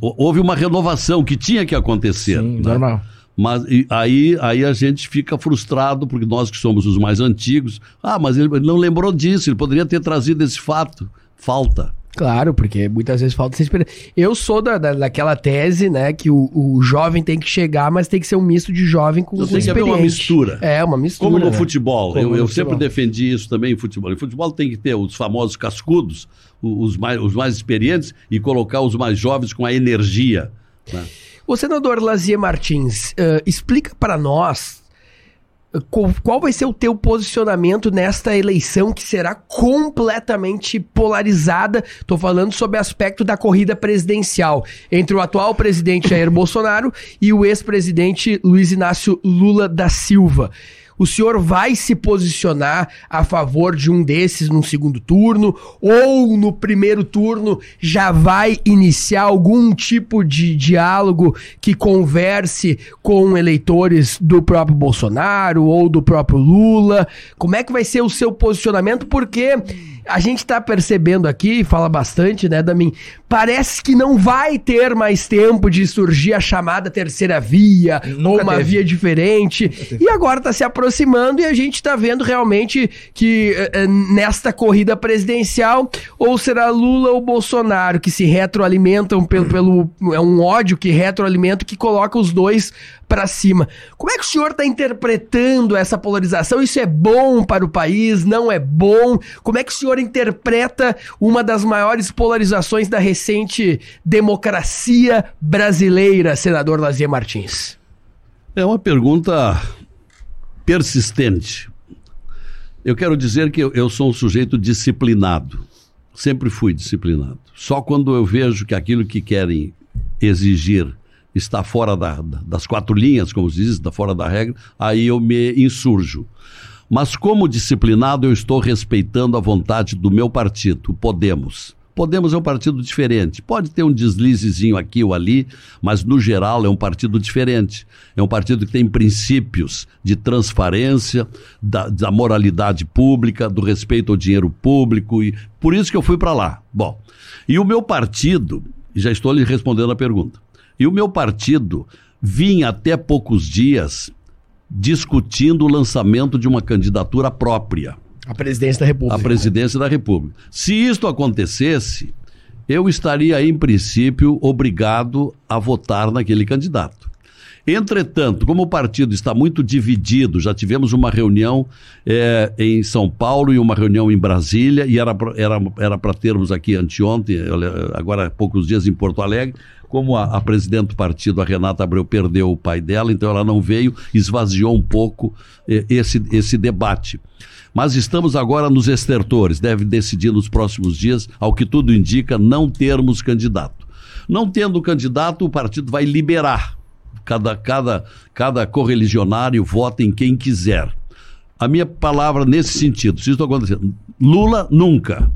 houve uma renovação que tinha que acontecer. Sim, né? normal. Mas aí, aí a gente fica frustrado, porque nós que somos os mais antigos, ah, mas ele não lembrou disso, ele poderia ter trazido esse fato. Falta. Claro, porque muitas vezes falta essa experiência. Eu sou da, da, daquela tese, né, que o, o jovem tem que chegar, mas tem que ser um misto de jovem com, Então com tem que haver uma experiente. mistura. É, uma mistura. Como no né? futebol. Como eu no eu futebol. sempre defendi isso também em futebol. Em futebol tem que ter os famosos cascudos, os mais, os mais experientes, e colocar os mais jovens com a energia. né? O senador Lazier Martins, eh, explica para nós qual, vai ser o teu posicionamento nesta eleição que será completamente polarizada. Tô falando sobre o aspecto da corrida presidencial entre o atual presidente Jair Bolsonaro e o ex-presidente Luiz Inácio Lula da Silva. O senhor vai se posicionar a favor de um desses no segundo turno ou no primeiro turno já vai iniciar algum tipo de diálogo que converse com eleitores do próprio Bolsonaro ou do próprio Lula? Como é que vai ser o seu posicionamento? Porque a gente tá percebendo aqui, fala bastante, né, Damin? Parece que não vai ter mais tempo de surgir a chamada terceira via Nunca ou uma teve. via diferente. E agora tá se aproximando e a gente tá vendo realmente que eh, eh, nesta corrida presidencial, ou será Lula ou Bolsonaro que se retroalimentam pelo, pelo. É um ódio que retroalimenta que coloca os dois pra cima. Como é que o senhor tá interpretando essa polarização? Isso é bom para o país? Não é bom? Como é que o senhor interpreta uma das maiores polarizações da recente democracia brasileira, senador Lazier Martins? É uma pergunta persistente. Eu quero dizer que eu, eu sou um sujeito disciplinado. Sempre fui disciplinado. Só quando eu vejo que aquilo que querem exigir está fora da- da- das quatro linhas, como se diz, está fora da regra, aí eu me insurjo. Mas como disciplinado, eu estou respeitando a vontade do meu partido, Podemos. Podemos é um partido diferente. Pode ter um deslizezinho aqui ou ali, mas no geral é um partido diferente. É um partido que tem princípios de transparência, da, da moralidade pública, do respeito ao dinheiro público. E por isso que eu fui para lá. Bom, e o meu partido, já estou lhe respondendo a pergunta, e o meu partido vinha até poucos dias discutindo o lançamento de uma candidatura própria A presidência da República. à presidência da República. Se isto acontecesse, eu estaria, em princípio, obrigado a votar naquele candidato. Entretanto, como o partido está muito dividido, já tivemos uma reunião eh, em São Paulo e uma reunião em Brasília, e era para era, era termos aqui anteontem, agora há poucos dias em Porto Alegre, como a, a presidente do partido, a Renata Abreu, perdeu o pai dela, então ela não veio, esvaziou um pouco eh, esse, esse debate. Mas estamos agora nos estertores, deve decidir nos próximos dias, ao que tudo indica, não termos candidato. Não tendo candidato, o partido vai liberar. Cada, cada, cada correligionário vota em quem quiser. A minha palavra nesse sentido, se isso acontecer, Lula nunca,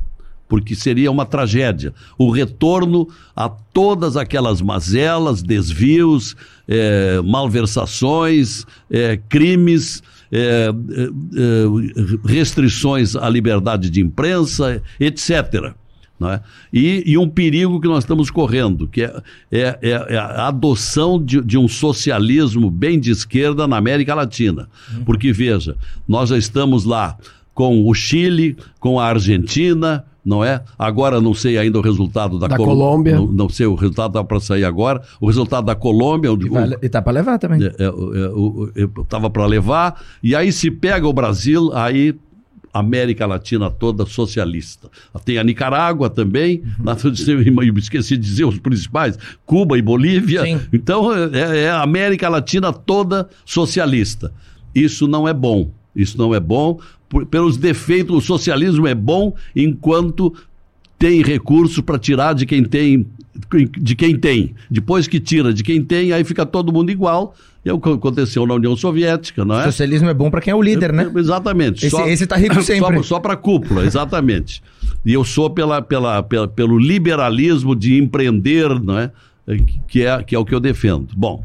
porque seria uma tragédia. O retorno a todas aquelas mazelas, desvios, eh, malversações, eh, crimes, eh, restrições à liberdade de imprensa, etc. é? E, e um perigo que nós estamos correndo, que é, é- é- é a adoção de, de um socialismo bem de esquerda na América Latina. Porque, veja, nós já estamos lá com o Chile, com a Argentina, não é? Agora não sei ainda o resultado da, Da Colo- Colômbia. Não, não sei o resultado, está para sair agora. O resultado da Colômbia. E, vai- e tá pra levar também. é, é, é, estava para levar, e aí se pega o Brasil, aí América Latina toda socialista. Tem a Nicarágua também, na- eu esqueci de dizer os principais, Cuba e Bolívia. Sim. Então é, é a América Latina toda socialista. Isso não é bom. Isso não é bom. por- pelos defeitos, o socialismo é bom enquanto tem recursos para tirar de quem tem, de quem tem. Depois que tira de quem tem, aí fica todo mundo igual. E é o que aconteceu na União Soviética, não é? Socialismo é bom pra quem é o líder, né? Exatamente. Esse- esse tá rico sempre. Só, só para cúpula, exatamente. E eu sou pela, pela, pela- pelo liberalismo de empreender, não é? Que, é? que é o que eu defendo. Bom,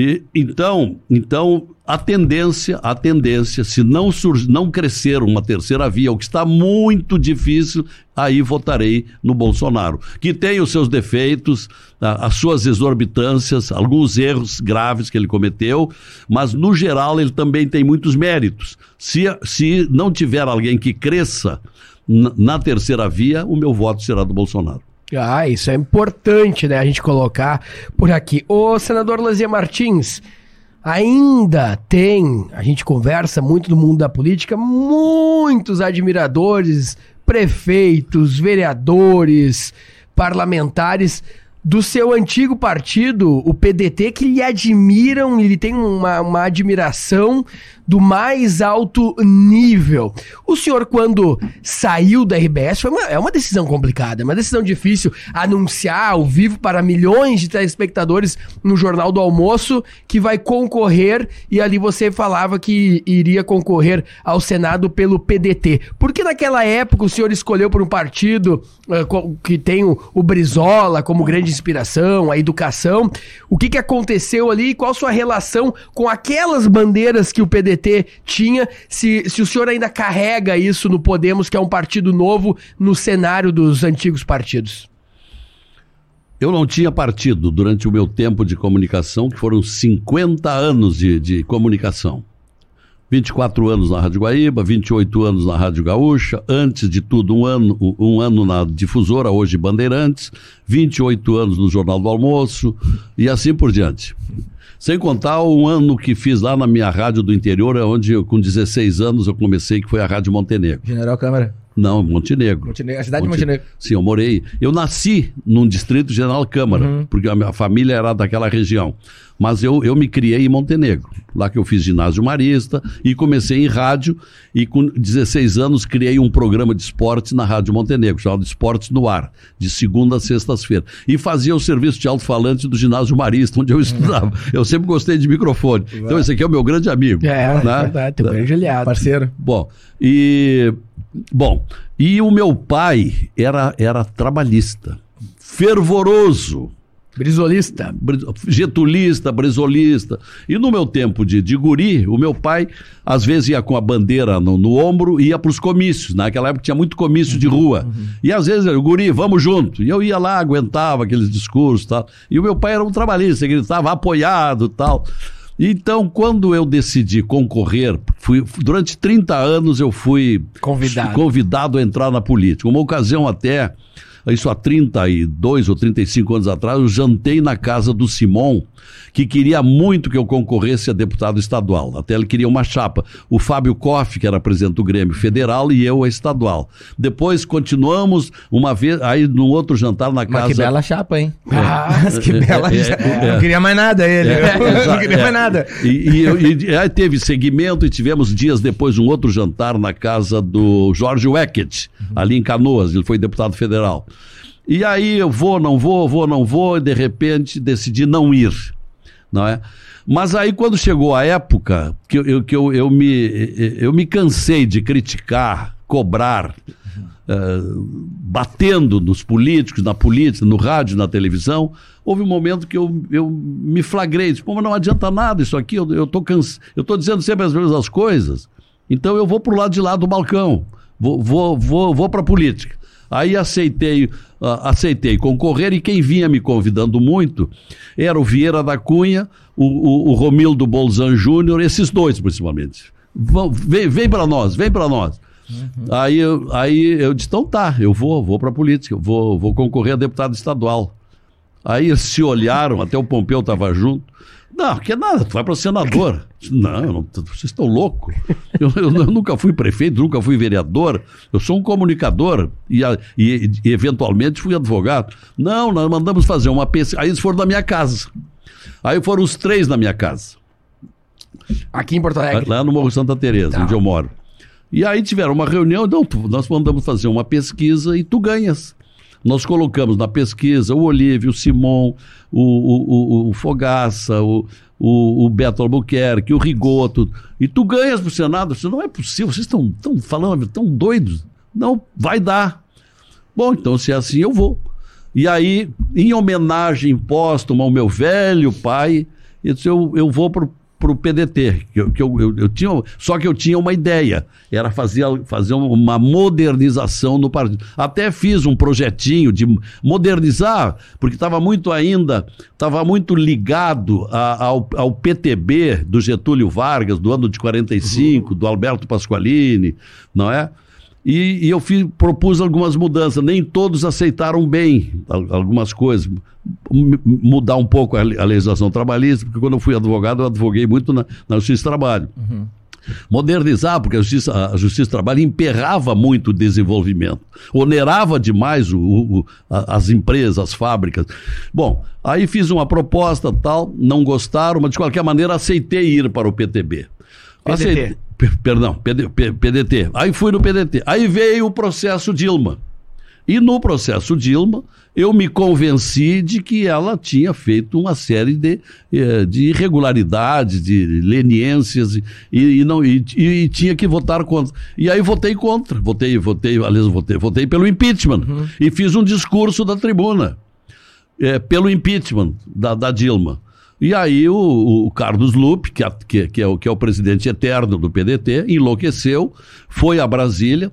e, então, então a tendência, a tendência, se não, surgir, não crescer uma terceira via, o que está muito difícil, aí votarei no Bolsonaro, que tem os seus defeitos, as suas exorbitâncias, alguns erros graves que ele cometeu, mas no geral ele também tem muitos méritos. Se, se não tiver alguém que cresça, na terceira via, o meu voto será do Bolsonaro. Ah, isso é importante, né? A gente colocar por aqui. Ô, senador Lazia Martins, ainda tem, a gente conversa muito no mundo da política, muitos admiradores, prefeitos, vereadores, parlamentares do seu antigo partido, o PDT, que lhe admiram, ele tem uma, uma admiração do mais alto nível. O senhor, quando saiu da RBS, foi uma, é uma decisão complicada, é uma decisão difícil anunciar ao vivo para milhões de telespectadores no Jornal do Almoço que vai concorrer e ali você falava que iria concorrer ao Senado pelo PDT. Por que naquela época o senhor escolheu por um partido uh, que tem o, o Brizola como grande inspiração, a educação? O que, que aconteceu ali? Qual sua relação com aquelas bandeiras que o PDT PT tinha, se, se o senhor ainda carrega isso no Podemos, que é um partido novo, no cenário dos antigos partidos. Eu não tinha partido durante o meu tempo de comunicação, que foram 50 anos de, de comunicação. 24 anos na Rádio Guaíba, 28 anos na Rádio Gaúcha, antes de tudo um ano, um ano na difusora, hoje Bandeirantes, 28 anos no Jornal do Almoço e assim por diante. Sem contar um ano que fiz lá na minha rádio do interior, onde eu, com 16 anos eu comecei, que foi a Rádio Montenegro. General Câmara. Não, Montenegro. Montenegro. A cidade Monte... de Montenegro. Sim, eu morei. Eu nasci num distrito General Câmara, uhum. porque a minha família era daquela região. Mas eu, eu me criei em Montenegro, lá que eu fiz ginásio marista e comecei em rádio. E com 16 anos criei um programa de esportes na Rádio Montenegro, chamado Esportes no Ar, de segunda a sextas-feiras. E fazia o serviço de alto-falante do ginásio marista, onde eu estudava. Eu sempre gostei de microfone. Então esse aqui é o meu grande amigo. É, né? é verdade, teu grande aliado. Parceiro. Bom, e Bom, e o meu pai era, era trabalhista, fervoroso. Brizolista. Getulista, brizolista. E no meu tempo de, de guri, o meu pai, às vezes, ia com a bandeira no, no ombro e ia para os comícios. Naquela época tinha muito comício de rua. Uhum. E às vezes, o guri, vamos junto. E eu ia lá, aguentava aqueles discursos e tal. E o meu pai era um trabalhista, ele estava apoiado e tal. Então, quando eu decidi concorrer, fui, durante 30 anos eu fui convidado. convidado a entrar na política. Uma ocasião até, isso há 32 ou 35 anos atrás, eu jantei na casa do Simon, que queria muito que eu concorresse a deputado estadual. Até ele queria uma chapa. O Fábio Koff, que era presidente do Grêmio Federal, e eu a estadual. Depois continuamos uma vez, aí num outro jantar na casa. Mas que bela chapa, hein? É. Ah, que bela é, chapa. É, não queria mais nada ele. É, não queria mais nada. E, e, e, aí teve segmento e tivemos dias depois um outro jantar na casa do Jorge Weckett, ali em Canoas. Ele foi deputado federal. E aí eu vou, não vou, vou, não vou, e de repente decidi não ir não é? Mas aí quando chegou a época que eu, que eu, eu, me, eu me cansei de criticar, cobrar, uh, batendo nos políticos, na política, no rádio, na televisão, houve um momento que eu, eu me flagrei, disse, pô, mas não adianta nada isso aqui, eu, tô canse... eu tô dizendo sempre as mesmas coisas, então eu vou pro lado de lá do balcão, vou, vou, vou, vou para a política. Aí aceitei, uh, aceitei concorrer e quem vinha me convidando muito era o Vieira da Cunha, o, o, o Romildo Bolzan Júnior, esses dois principalmente. Vão, vem vem para nós, vem para nós. Uhum. Aí, eu, aí eu disse, então tá, eu vou, vou para a política, vou, vou concorrer a deputado estadual. Aí eles se olharam, até o Pompeu estava junto. Não, que nada, tu vai para senador. Não, não, vocês estão loucos. Eu, eu, eu, nunca fui prefeito, nunca fui vereador. Eu sou um comunicador e, e, e, eventualmente fui advogado. Não, nós mandamos fazer uma pesquisa. Aí eles foram na minha casa. Aí foram os três na minha casa. Aqui em Porto Alegre? Lá no Morro Santa Teresa, tá. onde eu moro. E aí tiveram uma reunião, não, tu, nós mandamos fazer uma pesquisa e tu ganhas. Nós colocamos na pesquisa o Olívio, o Simon, o, o, o, o Fogaça, o, o, o, Beto Albuquerque, o Rigoto. E tu ganhas pro Senado. Isso não é possível, vocês estão falando, tão doidos. Não, vai dar. Bom, então se é assim, eu vou. E aí, em homenagem póstuma ao meu velho pai, eu, disse, eu, eu vou para o PDT, que, eu, que eu, eu, eu, tinha, só que eu tinha uma ideia, era fazer, fazer uma modernização no partido. Até fiz um projetinho de modernizar, porque estava muito ainda, estava muito ligado a, ao, ao PTB do Getúlio Vargas, do ano de 45, uhum. do Alberto Pasqualini, não é? E, e eu fiz, propus algumas mudanças. Nem todos aceitaram bem al- algumas coisas. M- mudar um pouco a, le- a legislação trabalhista, porque quando eu fui advogado, eu advoguei muito na, na Justiça do Trabalho. Modernizar, porque a Justiça, a Justiça do Trabalho emperrava muito o desenvolvimento, onerava demais o, o- as empresas, as fábricas. Bom, aí fiz uma proposta tal, não gostaram, mas de qualquer maneira aceitei ir para o PTB. Aceitei- P- Perdão, PD, PDT. Aí fui no PDT. Aí veio o processo Dilma. E no processo Dilma, eu me convenci de que ela tinha feito uma série de, eh, de irregularidades, de leniências, e, e não, e, e tinha que votar contra. E aí votei contra. Votei, votei, aliás, votei, votei pelo impeachment. E fiz um discurso da tribuna eh, pelo impeachment da, da Dilma. E aí o, o Carlos Lupe, que, é- que, que é o, que é o presidente eterno do PDT, enlouqueceu, foi a Brasília,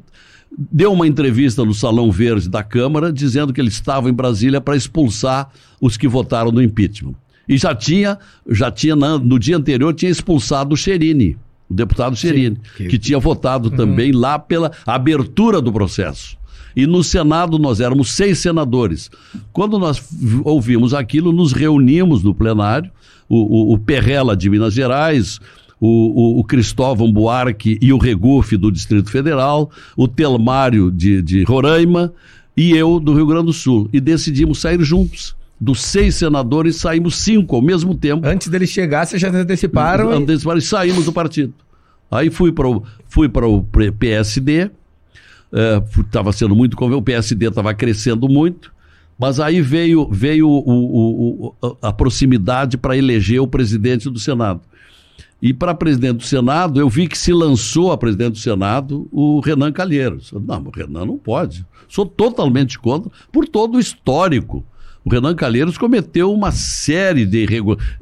deu uma entrevista no Salão Verde da Câmara, dizendo que ele estava em Brasília para expulsar os que votaram no impeachment. E já tinha, já tinha no dia anterior, tinha expulsado o Cherini, o deputado Cherini, que... tinha votado também lá pela abertura do processo. E no Senado nós éramos seis senadores. Quando nós ouvimos aquilo, nos reunimos no plenário, o, o, o Perrella de Minas Gerais, o, o, o Cristóvão Buarque e o Regufe do Distrito Federal, o Telmário de, de Roraima e eu do Rio Grande do Sul. E decidimos sair juntos. Dos seis senadores, saímos cinco ao mesmo tempo. Antes dele chegar, vocês já anteciparam. Anteciparam e saímos do partido. Aí fui para o, fui o PSD, estava sendo muito conven- o PSD estava crescendo muito, mas aí veio, veio o- o- o- a proximidade para eleger o presidente do Senado. E para presidente do Senado, eu vi que se lançou a presidente do Senado o Renan Calheiros. Não, o Renan não pode. Sou totalmente contra, por todo o histórico. O Renan Calheiros cometeu uma série de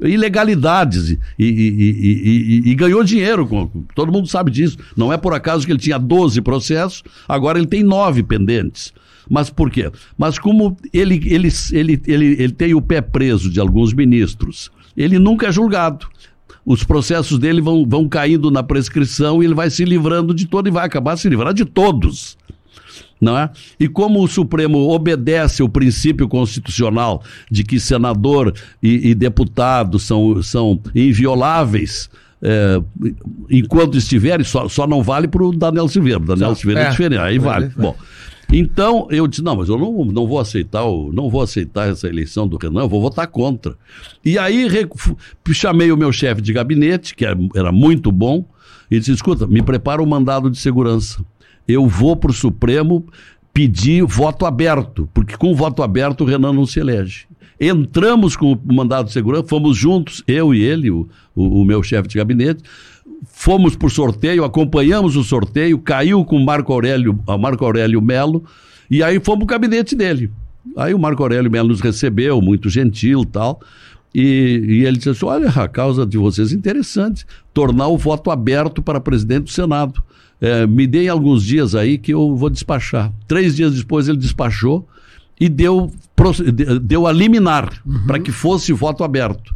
ilegalidades e, e- e- e- ganhou dinheiro. todo mundo sabe disso. Não é por acaso que ele tinha 12 processos, agora ele tem nove pendentes. Mas por quê? Mas como ele, ele, ele, ele, ele tem o pé preso de alguns ministros, ele nunca é julgado. Os processos dele vão, vão caindo na prescrição e ele vai se livrando de todo e vai acabar se livrando de todos. Não é? E como o Supremo obedece o princípio constitucional de que senador e, e deputado são, são invioláveis é, enquanto estiverem, só, só não vale para o Daniel Silveira. O Daniel Silveira é, é. diferente, aí vale. É. Bom, então eu disse, não, mas eu não, não vou aceitar o, não vou aceitar essa eleição do Renan, eu vou votar contra. E aí chamei o meu chefe de gabinete, que era, era muito bom, e disse, escuta, me prepara um mandado de segurança. Eu vou para o Supremo pedir voto aberto, porque com voto aberto o Renan não se elege. Entramos com o mandado de segurança, fomos juntos, eu e ele, o, o, o meu chefe de gabinete, fomos por sorteio, acompanhamos o sorteio, caiu com Marco Aurélio, a Marco Aurélio Melo, e aí fomos o gabinete dele. Aí o Marco Aurélio Melo nos recebeu, muito gentil e tal. E, e ele disse assim: olha, a causa de vocês é interessante, tornar o voto aberto para presidente do Senado. É, me deem alguns dias aí que eu vou despachar. Três dias depois ele despachou e deu, deu a liminar para que fosse voto aberto.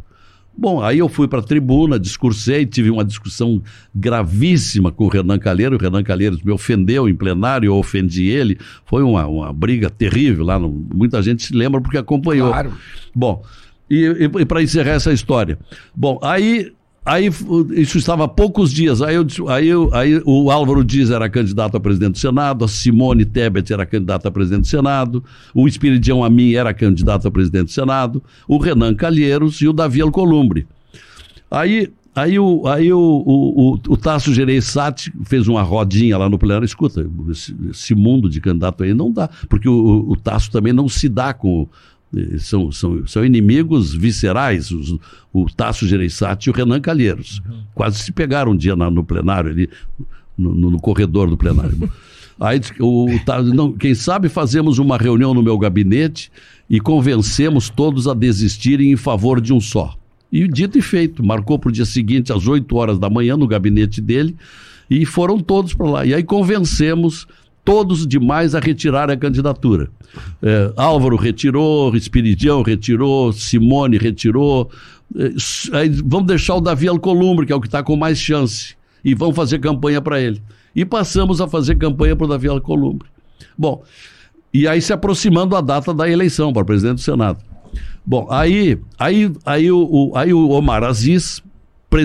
Bom, aí eu fui para a tribuna, discursei, tive uma discussão gravíssima com o Renan Calheiros. O Renan Calheiros me ofendeu em plenário, eu ofendi ele. Foi uma, uma briga terrível lá. no- muita gente se lembra porque acompanhou. Claro. Bom, e, e, para encerrar essa história. Bom, aí, aí isso estava há poucos dias. Aí, eu, aí, eu- aí o Álvaro Dias era candidato a presidente do Senado, a Simone Tebet era candidata a presidente do Senado, o Espiridião Amin era candidato a presidente do Senado, o Renan Calheiros e o Davi Alcolumbre. Aí, aí, o, aí o, o, o, o Tasso Gereissati fez uma rodinha lá no plenário. Escuta, esse, esse mundo de candidato aí não dá, porque o, o, o Tasso também não se dá com. São, são, são inimigos viscerais, os- o Tasso Gereissati e o Renan Calheiros. Quase se pegaram um dia na- no plenário, ali, no, no- no corredor do plenário. Aí o Tasso, não, quem sabe fazemos uma reunião no meu gabinete e convencemos todos a desistirem em favor de um só. E dito e feito, marcou para o dia seguinte, às 8 horas da manhã, no gabinete dele, e foram todos para lá. E aí convencemos todos demais a retirar a candidatura. É, Álvaro retirou, Espiridião retirou, Simone retirou. É, aí vamos deixar o Davi Alcolumbre, que é o que está com mais chance, e vamos fazer campanha para ele. E passamos a fazer campanha para o Davi Alcolumbre. Bom, e aí se aproximando a data da eleição para presidente do Senado. Bom, aí, aí, aí, o, aí o Omar Aziz, pre,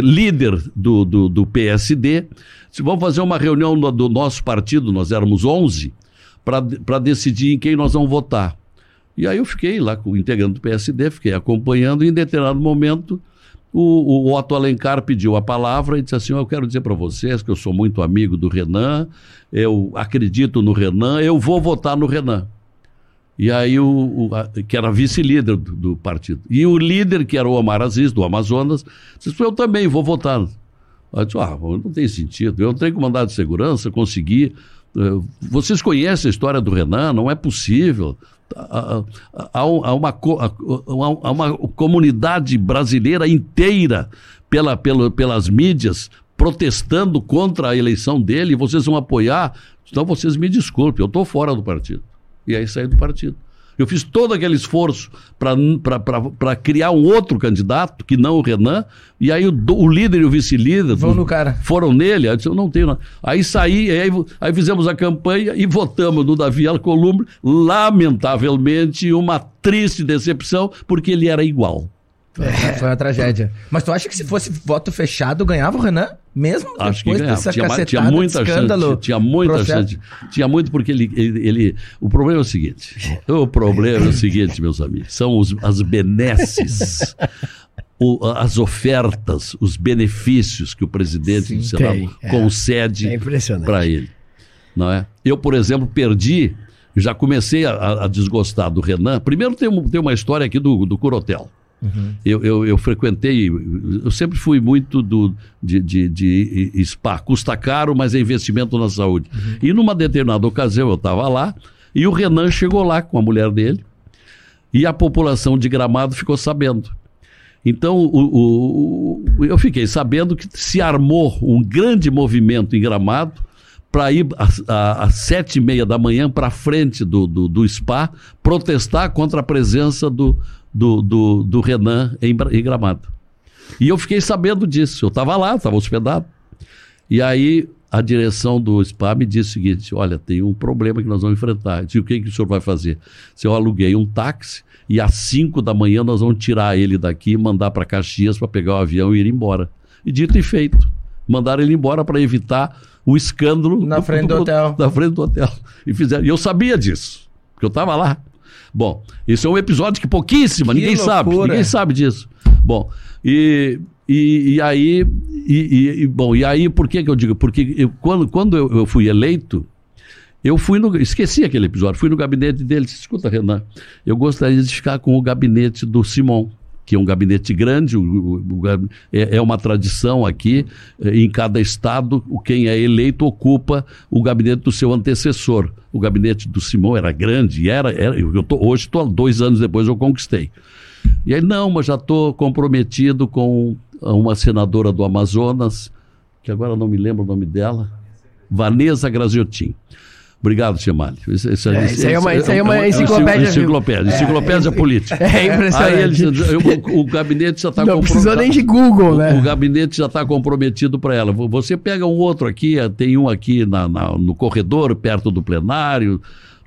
líder do, do, do PSD, disse, vamos fazer uma reunião do, do nosso partido, nós éramos 11, para decidir em quem nós vamos votar. E aí eu fiquei lá com o integrante do PSD, fiquei acompanhando, e em determinado momento o, o Otto Alencar pediu a palavra e disse assim: Eu quero dizer para vocês que eu sou muito amigo do Renan, eu acredito no Renan, eu vou votar no Renan. E aí, o, o a, que era vice-líder do, do, partido. E o líder, que era o Omar Aziz, do Amazonas, disse: Eu também vou votar. Eu disse: Ah, não tem sentido. Eu entrei com mandado de segurança, consegui. Eh, vocês conhecem a história do Renan? Não é possível há, uma, há uma comunidade brasileira inteira pela, pela, pelas mídias protestando contra a eleição dele e vocês vão apoiar. Então vocês me desculpem, eu estou fora do partido. E aí saí do partido. Eu fiz todo aquele esforço para criar um outro candidato, que não o Renan, e aí o, o líder e o vice-líder foram nele. Aí disse, eu não tenho nada. Aí saí, aí, aí fizemos a campanha e votamos no Davi Alcolumbre, lamentavelmente, uma triste decepção, porque ele era igual. É. Foi uma tragédia. Mas tu acha que se fosse voto fechado, ganhava o Renan? Mesmo Acho depois dessa tinha, tinha muita escândalo? Chance, tinha muita processo. chance. Tinha muito porque ele, ele, ele, O problema é o seguinte. O problema é o seguinte, meus amigos. São os, as benesses. O, as ofertas, os benefícios que o presidente Sim, do Senado tem, é. concede é para ele. Não é? Eu, por exemplo, perdi, já comecei a, a desgostar do Renan. Primeiro tem, tem uma história aqui do, do Curotel. Uhum. Eu, eu, eu, frequentei, eu sempre fui muito do, de, de, de spa, custa caro, mas é investimento na saúde. Uhum. E numa determinada ocasião eu estava lá e o Renan chegou lá com a mulher dele e a população de Gramado ficou sabendo. Então o, o, eu fiquei sabendo que se armou um grande movimento em Gramado para ir às sete e meia da manhã para frente do, do, do spa protestar contra a presença do, do, do, do Renan em, em Gramado. E eu fiquei sabendo disso. Eu estava lá, estava hospedado. E aí a direção do SPA me disse o seguinte: olha, tem um problema que nós vamos enfrentar. Eu disse, o que, que o senhor vai fazer? Se eu aluguei um táxi e às 5 da manhã nós vamos tirar ele daqui e mandar para Caxias para pegar o avião e ir embora. E dito e feito. Mandaram ele embora para evitar o escândalo. Na frente do, do, hotel. Na frente do hotel. E fizeram. E eu sabia disso, porque eu estava lá. Bom, isso é um episódio que pouquíssima, que ninguém loucura. sabe, ninguém sabe disso. Bom, e, e, e aí, e, e, bom, e aí por que, que eu digo? Porque eu, quando, quando eu, eu fui eleito, eu fui no. Esqueci aquele episódio, fui no gabinete dele, disse, escuta, Renan, eu gostaria de ficar com o gabinete do Simon que é um gabinete grande, o, o, é, é, uma tradição aqui, é, em cada estado, quem é eleito ocupa o gabinete do seu antecessor. O gabinete do Simão era grande, era, era eu tô, hoje estou dois anos depois eu conquistei. E aí, não, mas já estou comprometido com uma senadora do Amazonas, que agora não me lembro o nome dela, Vanessa Graziotin. Obrigado, Tiamali. Isso, isso, é, isso, aí é uma, isso é uma enciclopédia. Enciclopédia, enciclopédia é, política. É impressionante. Aí o, o, gabinete já está Não precisou nem de Google, né? O, o gabinete já está comprometido para ela. Você pega um outro aqui, tem um aqui na, na, no corredor, perto do plenário.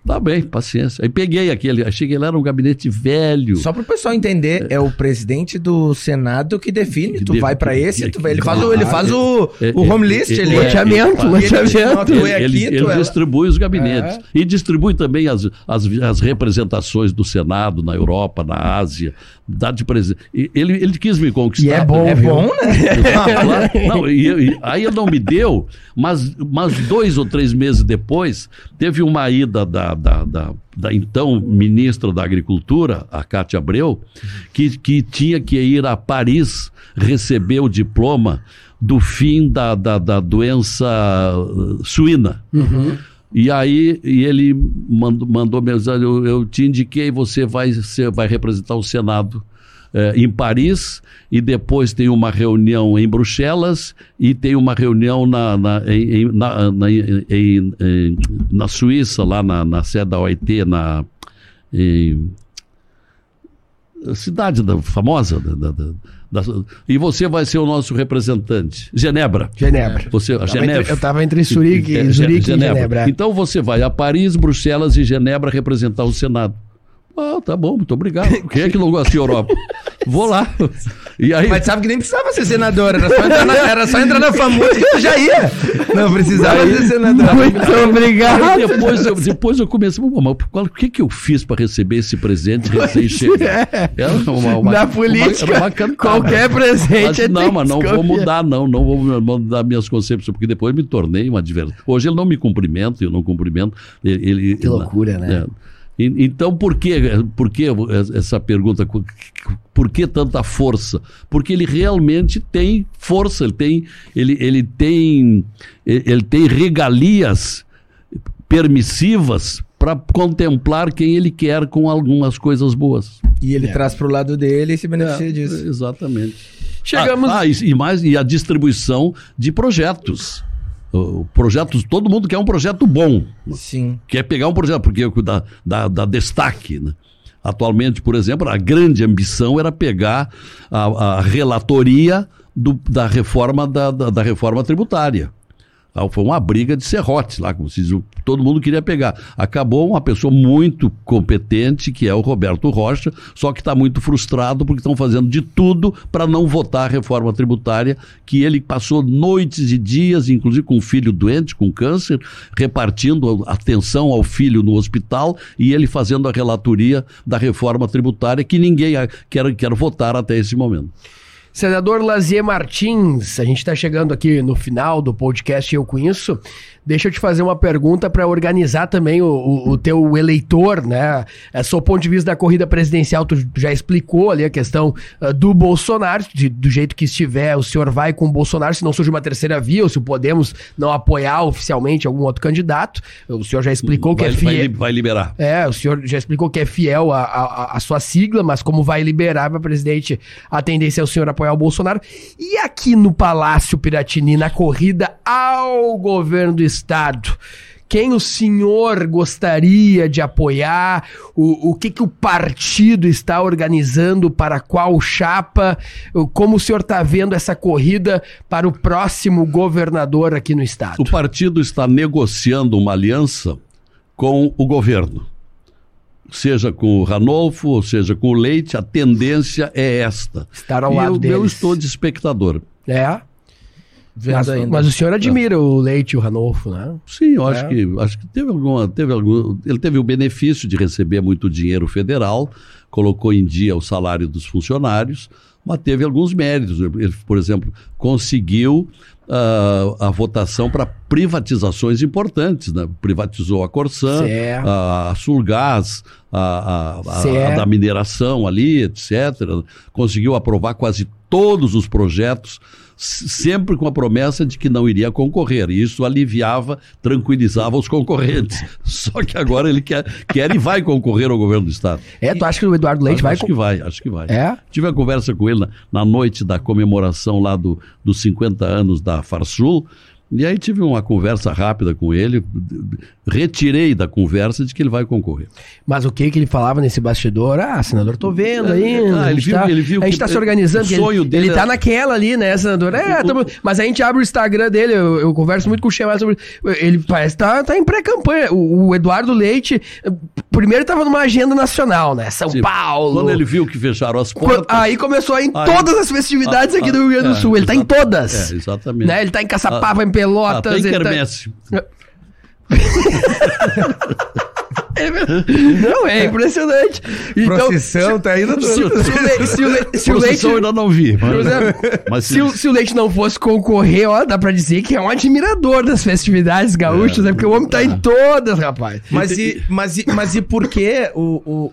Tá bem, paciência. Aí peguei aquele, achei que ele era um gabinete velho. Só para o pessoal entender, é o presidente do Senado que define. Tu vai para esse, tu vai, ele faz o, ele faz o, é, o home list, ele loteamento, loteamento. Ele, ele distribui os gabinetes é. e distribui também as, as, as representações do Senado na Europa, na Ásia, dá de presente. Ele, ele quis me conquistar. E é bom, é bom, né? não, e, e, aí ele não me deu, mas, mas dois ou três meses depois, teve uma ida da, da, da, da então ministra da Agricultura, a Cátia Abreu, que, que tinha que ir a Paris receber o diploma do fim da, da, da doença uh, suína. Uhum. E aí e ele mandou, mandou mensagem, eu, eu, te indiquei, você vai, você vai representar o Senado eh, em Paris, e depois tem uma reunião em Bruxelas, e tem uma reunião na, na, em, na, na, em, em, na Suíça, lá na, na sede da OIT, na, em, cidade da, famosa. Da, da, e você vai ser o nosso representante. Genebra. Genebra. Você, Eu Genebra. entre- eu tava entre Zurique, É, Zurique e Genebra. Então você vai a Paris, Bruxelas e Genebra representar o Senado. Ah, tá bom, muito obrigado. Quem é que não gosta de Europa? Vou lá. E aí, Mas sabe que nem precisava ser senador, era só entrar na, era só entrar na famosa e já ia. Não precisava ser senador. Muito Aí obrigado. depois, eu, depois eu comecei, "Pô, mas qual- o que, que eu fiz para receber esse presente recém-chegado? Era uma- uma- Na uma- política, era uma cantada. qualquer presente Mas, é não, mas não vou mudar, não. Não vou mudar minhas concepções, porque depois me tornei um adversário. Hoje ele não me cumprimenta, eu não cumprimento. Ele, ele- Que loucura, né? É. E- Então, por que, por que essa pergunta? Por que tanta força? Porque ele realmente tem força, ele tem, ele, ele tem, ele tem regalias permissivas para contemplar quem ele quer com algumas coisas boas. E ele traz pro lado dele e se beneficia disso. Exatamente. Chegamos. Ah, ah, e, e mais, e a distribuição de projetos. O, projetos, todo mundo quer um projeto bom. Sim. Quer pegar um projeto, porque da, da, da destaque, né? Atualmente, por exemplo, a grande ambição era pegar a, a relatoria do- da, reforma, da, da, da reforma tributária. Ah, Foi uma briga de serrote lá, como se diz, todo mundo queria pegar. Acabou uma pessoa muito competente, que é o Roberto Rocha, só que está muito frustrado porque estão fazendo de tudo para não votar a reforma tributária, que ele passou noites e dias, inclusive com um filho doente, com câncer, repartindo atenção ao filho no hospital e ele fazendo a relatoria da reforma tributária que ninguém quer, quer votar até esse momento. Senador Lazier Martins, a gente está chegando aqui no final do podcast Eu Conheço. Deixa eu te fazer uma pergunta para organizar também o, o- o teu eleitor, né? É, o ponto de vista da corrida presidencial, tu já explicou ali a questão ah, do Bolsonaro, de- do jeito que estiver, o senhor vai com o Bolsonaro, se não surge uma terceira via, ou se o Podemos não apoiar oficialmente algum outro candidato. O senhor já explicou que vai, é vai, fiel. vai liberar. É, o senhor já explicou que é fiel à, à, à sua sigla, mas como vai liberar para presidente, a tendência é o senhor apoiar o Bolsonaro. E aqui no Palácio Piratini, na corrida ao governo do Estado, quem o senhor gostaria de apoiar? O, o que, que o partido está organizando para qual chapa? Como o senhor está vendo essa corrida para o próximo governador aqui no Estado? O partido está negociando uma aliança com o governo. Seja com o Ranolfo, ou seja com o Leite, a tendência é esta. Estar ao e lado eu, deles. eu estou de espectador. É. Mas, mas o senhor admira o Leite e o Ranolfo, né? Sim, eu acho É. que acho que teve alguma, teve algum, ele teve o benefício de receber muito dinheiro federal, colocou em dia o salário dos funcionários, mas teve alguns méritos. Ele, por exemplo, conseguiu ah, a votação para privatizações importantes, né? Privatizou a Corsan, Certo. a, a Sulgás, a, a- a- a da mineração ali, etc. Conseguiu aprovar quase todos os projetos, sempre com a promessa de que não iria concorrer. E isso aliviava, tranquilizava os concorrentes. Só que agora ele quer, quer e vai concorrer ao governo do Estado. É, tu acha que o Eduardo Leite acho, vai... acho que vai, acho que vai. É? Tive uma conversa com ele na, na noite da comemoração lá do, dos 50 anos da Farsul. E aí tive uma conversa rápida com ele, retirei da conversa de que ele vai concorrer. Mas o que que ele falava nesse bastidor? Ah, senador, tô vendo aí. Ah, a ele viu- tá, ele viu a gente que- tá se organizando. o ele- sonho ele, dele tá é- naquela ali, né, senador? É, tamo- mas a gente abre o Instagram dele, eu, eu converso muito com o Chemar sobre... Ele parece que tá, tá em pré-campanha. O, o Eduardo Leite, primeiro tava numa agenda nacional, né? São Sim. Paulo... Quando ele viu que fecharam as portas. aí começou a em Aí- todas as festividades Ah, aqui ah, do Rio Grande do é, Sul. Ele tá em todas. É, exatamente. Né? Ele tá em Caçapava, em Pelotas. Até em tá- quermesse. É. Não, é impressionante. Então, Procissão, tá indo se, tudo. se o Le- se o Le- se o Leite. Procissão ainda não vi. Mas, mas se, o, se o Leite não fosse concorrer, ó, dá pra dizer que é um admirador das festividades gaúchas, né? Porque o homem tá em todas, rapaz. Mas e, mas, e, mas e por que o, o,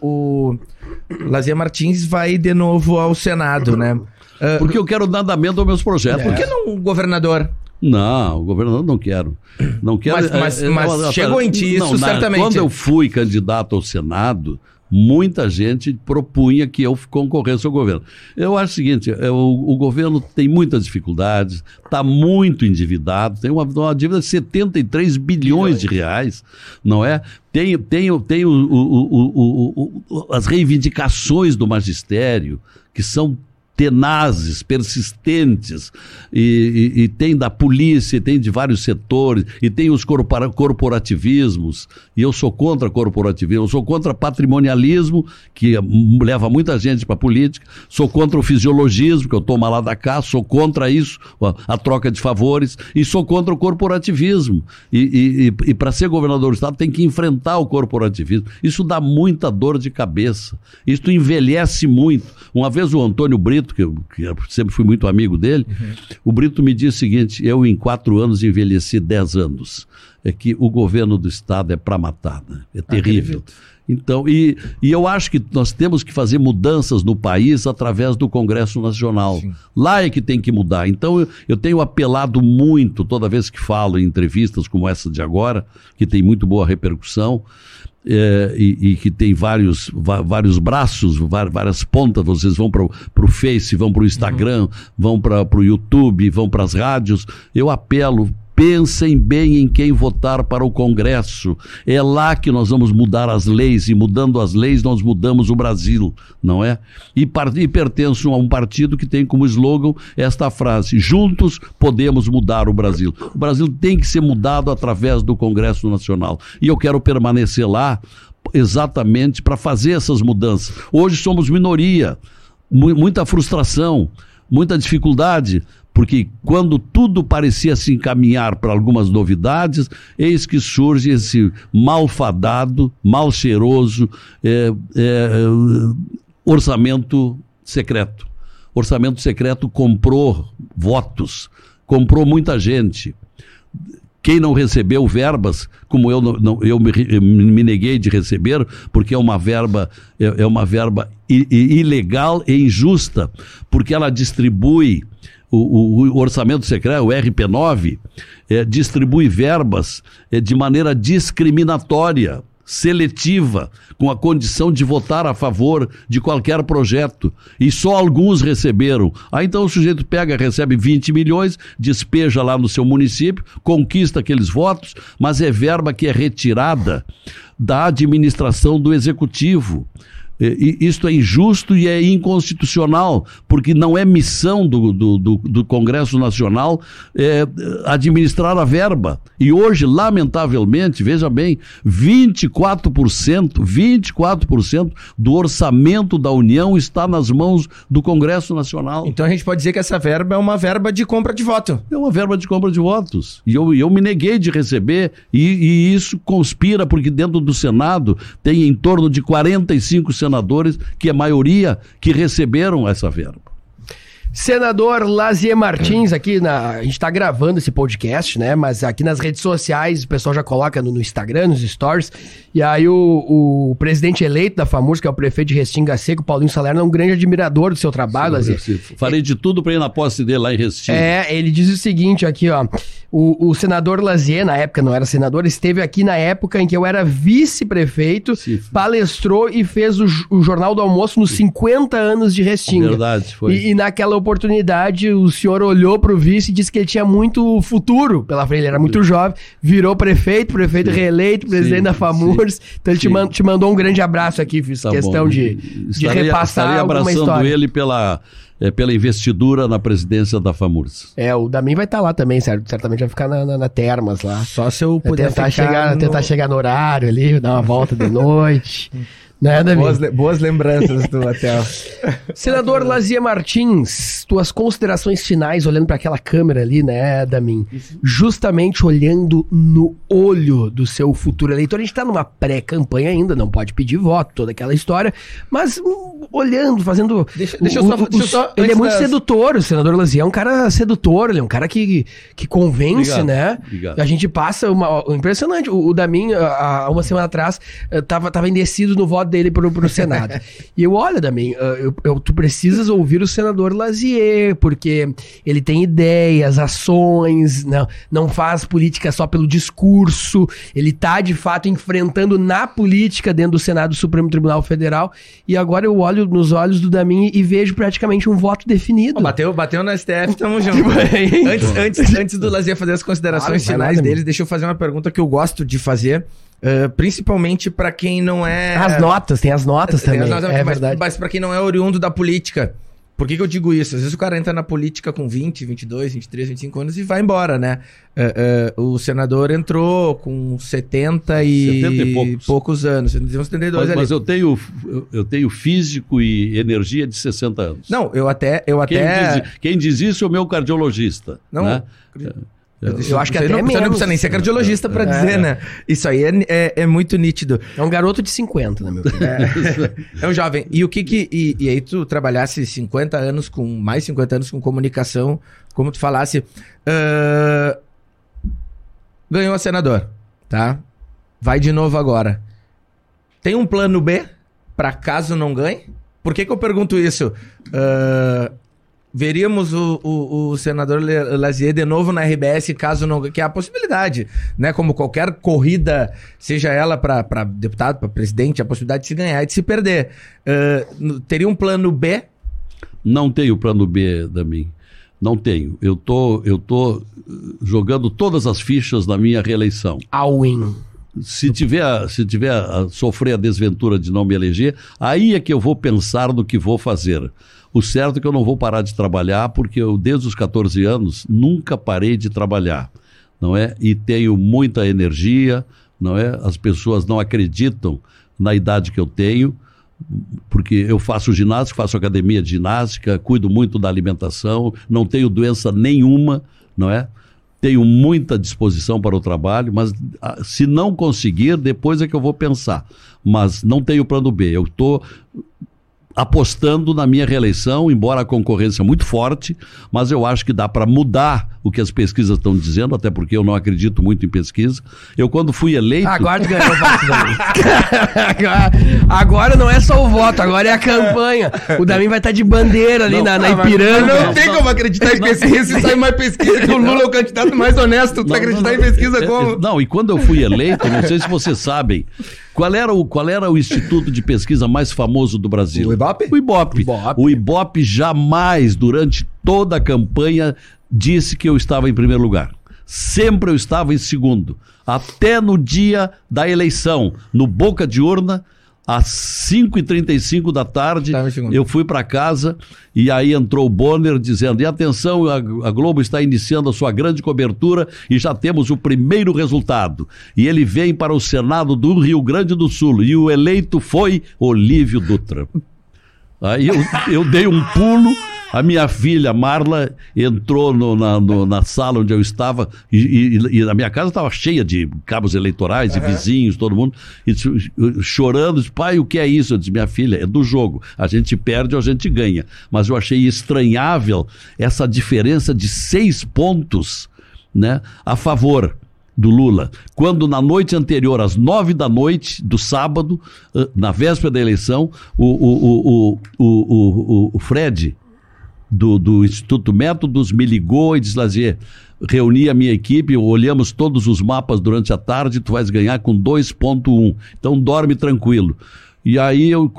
o Lazier Martins vai de novo ao Senado, né? Ah, porque eu quero dar andamento aos meus projetos. por que não o governador? Não, o governador não quero. Não quero. Mas- mas- é, é, mas não, chegou em ti isso, na- certamente. Quando eu fui candidato ao Senado, muita gente propunha que eu concorresse ao governo. Eu acho o seguinte: é, o, o governo tem muitas dificuldades, está muito endividado, tem uma, uma, dívida de 73 bilhões de reais, não é? Tem, tem, tem o, o, as reivindicações do magistério, que são tenazes, persistentes, e, e, e, tem da polícia, e tem de vários setores, e tem os corpora corporativismos, e eu sou contra corporativismo, eu sou contra patrimonialismo, que leva muita gente para a política, sou contra o fisiologismo, que eu tomo lá da cá, sou contra isso, a, a, troca de favores, e sou contra o corporativismo. E, e para ser governador do Estado tem que enfrentar o corporativismo. Isso dá muita dor de cabeça, isso envelhece muito. Uma vez o Antônio Brito, Brito, que eu, que eu sempre fui muito amigo dele, uhum. o Brito me disse o seguinte: eu em quatro anos envelheci dez anos. É que o governo do Estado é para matar, né? é terrível. Então, e, e eu acho que nós temos que fazer mudanças no país através do Congresso Nacional. Sim. Lá é que tem que mudar. Então, eu, eu tenho apelado muito, toda vez que falo em entrevistas como essa de agora, que tem muito boa repercussão, é, e, e, que tem vários, vários braços, várias pontas. Vocês vão para o Face, vão para o Instagram, uhum. vão para o YouTube, vão para as rádios. Eu apelo Pensem bem em quem votar para o Congresso. É lá que nós vamos mudar as leis, e mudando as leis, nós mudamos o Brasil, não é? E, e pertenço a um partido que tem como slogan esta frase: Juntos podemos mudar o Brasil. O Brasil tem que ser mudado através do Congresso Nacional. E eu quero permanecer lá exatamente para fazer essas mudanças. Hoje somos minoria, muita frustração, muita dificuldade, porque quando tudo parecia se encaminhar para algumas novidades, eis que surge esse malfadado, mal cheiroso é, é, orçamento secreto. Orçamento secreto comprou votos, comprou muita gente. Quem não recebeu verbas, como eu, não, eu me, me, neguei de receber, porque é uma verba, é, é uma verba ilegal e injusta, porque ela distribui o, o, orçamento secreto, o RP9, é, distribui verbas é, de maneira discriminatória, seletiva, com a condição de votar a favor de qualquer projeto. E só alguns receberam. Aí então o sujeito pega, recebe 20 milhões, despeja lá no seu município, conquista aqueles votos, mas é verba que é retirada da administração do executivo. Isto é injusto e é inconstitucional, porque não é missão do, do, do, do Congresso Nacional é, administrar a verba. E hoje, lamentavelmente, veja bem, 24%, 24% do orçamento da União está nas mãos do Congresso Nacional. Então a gente pode dizer que essa verba é uma verba de compra de voto. É uma verba de compra de votos. E eu, eu me neguei de receber, e, e isso conspira, porque dentro do Senado tem em torno de 45 senadores senadores, que é maioria, que receberam essa verba. Senador Lazier Martins, aqui na. A gente está gravando esse podcast, né? Mas aqui nas redes sociais, o pessoal já coloca no, no Instagram, nos stories. E aí o, o, presidente eleito da FAMURS, que é o prefeito de Restinga Seco, Paulinho Salerno, é um grande admirador do seu trabalho, Lazier. Farei de tudo para ir na posse dele lá em Restinga. É, ele diz o seguinte aqui, ó. O, o, senador Lazier, na época não era senador, esteve aqui na época em que eu era vice-prefeito, palestrou e fez o, o, Jornal do Almoço nos 50 anos de Restinga. Verdade, foi. E, e naquela oportunidade o senhor olhou para o vice e disse que ele tinha muito futuro pela frente, ele era muito jovem, virou prefeito, prefeito sim. reeleito, presidente sim, da FAMURS. Então ele te, man, te, mandou um grande abraço aqui, fiz tá questão bom. de, de repassar alguma história. ele pela é, pela investidura na presidência da FAMURS. É, o Damin vai estar tá lá também, certo? certamente vai ficar na, na, na Termas lá. Só se eu puder tentar chegar, no... tentar chegar no horário ali, dar uma volta de noite. Né, boas, boas lembranças do hotel. Senador Lazia Martins, tuas considerações finais olhando para aquela câmera ali, né, Damin? Justamente olhando no olho do seu futuro eleitor. A gente está numa pré-campanha ainda, não pode pedir voto, toda aquela história, mas um, olhando, fazendo. Deixa, deixa o, eu só. Deixa eu só ele é muito das... sedutor, o senador Lazia é um cara sedutor, ele é um cara que, que convence, obrigado, né? Obrigado. A gente passa uma. Impressionante. O, o Damin, há uma semana atrás, estava eh, tava indeciso no voto dele pro, pro Senado. e eu, olha, Damin, ah, eu, eu- tu precisas ouvir o senador Lazier, porque ele tem ideias, ações, não, não faz política só pelo discurso, ele tá, de fato, enfrentando na política dentro do Senado do Supremo Tribunal Federal, e agora eu olho nos olhos do Damin e vejo praticamente um voto definido. Ó, bateu, bateu no STF, tamo junto. Antes, antes, antes do Lazier fazer as considerações Claro, lá, finais Damin. deles, deixa eu fazer uma pergunta que eu gosto de fazer, eh, principalmente pra quem não é. As notas, tem as notas Tem também, as notas, é mas, verdade. Mas pra quem não é oriundo da política. Por que, que eu digo isso? Às vezes o cara entra na política com 20, 22, 23, 25 anos e vai embora, né? Eh, eh, o senador entrou com 70 e, 70 e poucos. anos. Tem uns 72 Mas, ali. mas eu, tenho, eu- eu tenho físico e energia de 60 anos. Não, eu até. Eu Quem, até... diz, quem diz isso é o meu cardiologista. Não, né? Eu acho que até não, você não menos. precisa nem ser cardiologista pra É. dizer, né? Isso aí é, é, é muito nítido. É um garoto de 50, né, meu filho? É um jovem. E o que que. E, e aí tu trabalhasse 50 anos com. Mais 50 anos com comunicação, como tu falasse. ah, ganhou a senador, tá? Vai de novo agora. Tem um plano B pra caso não ganhe? Por que que eu pergunto isso? Ah, veríamos o, o, o senador Lazier de novo na RBS caso não que é a possibilidade, né? Como qualquer corrida, seja ela para deputado, para presidente, a possibilidade de se ganhar e de se perder. Ah, n- teria um plano B? Não tenho plano B da mim. Não tenho. Eu tô, eu tô eh, jogando todas as fichas na minha reeleição. All-in. Se tiver, se tiver a sofrer a desventura de não me eleger, aí é que eu vou pensar no que vou fazer. O certo é que eu não vou parar de trabalhar, porque eu, desde os 14 anos, nunca parei de trabalhar, não é? E tenho muita energia, não é? As pessoas não acreditam na idade que eu tenho, porque eu faço ginástica, faço academia de ginástica, cuido muito da alimentação, não tenho doença nenhuma, não é? Tenho muita disposição para o trabalho, mas ah, se não conseguir, depois é que eu vou pensar. Mas não tenho plano B. Eu estou apostando na minha reeleição, embora a concorrência é muito forte, mas eu acho que dá para mudar o que as pesquisas estão dizendo, até porque eu não acredito muito em pesquisa. Eu, quando fui eleito. Agora ganhou o. agora, não é só o voto, agora é a campanha. O Damin vai estar de bandeira ali Não, na, na mas- Ipiranga. Não, tem como acreditar em pesquisa se sai mais pesquisa que o Lula é o candidato mais honesto. Tu Não, acreditar não, em pesquisa é, é, como? Não, e quando eu fui eleito, não sei se vocês sabem, qual era o, qual era o instituto de pesquisa mais famoso do Brasil? O Ibope? O Ibope. Ibope. O Ibope jamais, durante toda a campanha, disse que eu estava em primeiro lugar. Sempre eu estava em segundo. Até no dia da eleição, no Boca de Urna, às 5h35 da tarde, segundo. eu fui para casa e aí entrou o Bonner dizendo: e atenção, a, a Globo está iniciando a sua grande cobertura e já temos o primeiro resultado. E ele vem para o Senado do Rio Grande do Sul e o eleito foi Olívio Dutra. Aí eu, eu dei um pulo, a minha filha Marla entrou no- na, no- na sala onde eu estava, e, e- e a minha casa estava cheia de cabos eleitorais e vizinhos, todo mundo, e chorando, disse, pai, o que é isso? Eu disse, minha filha, é do jogo, a gente perde ou a gente ganha. Mas eu achei estranhável essa diferença de seis pontos né, a favor do Lula, quando na noite anterior, às nove da noite do sábado, eh, na véspera da eleição, o, o, o, o, o, o, o Fred, do, do Instituto Métodos, me ligou e disse, Lazier, reuni a minha equipe, olhamos todos os mapas durante a tarde, tu vais ganhar com 2.1, então dorme tranquilo. E aí eu,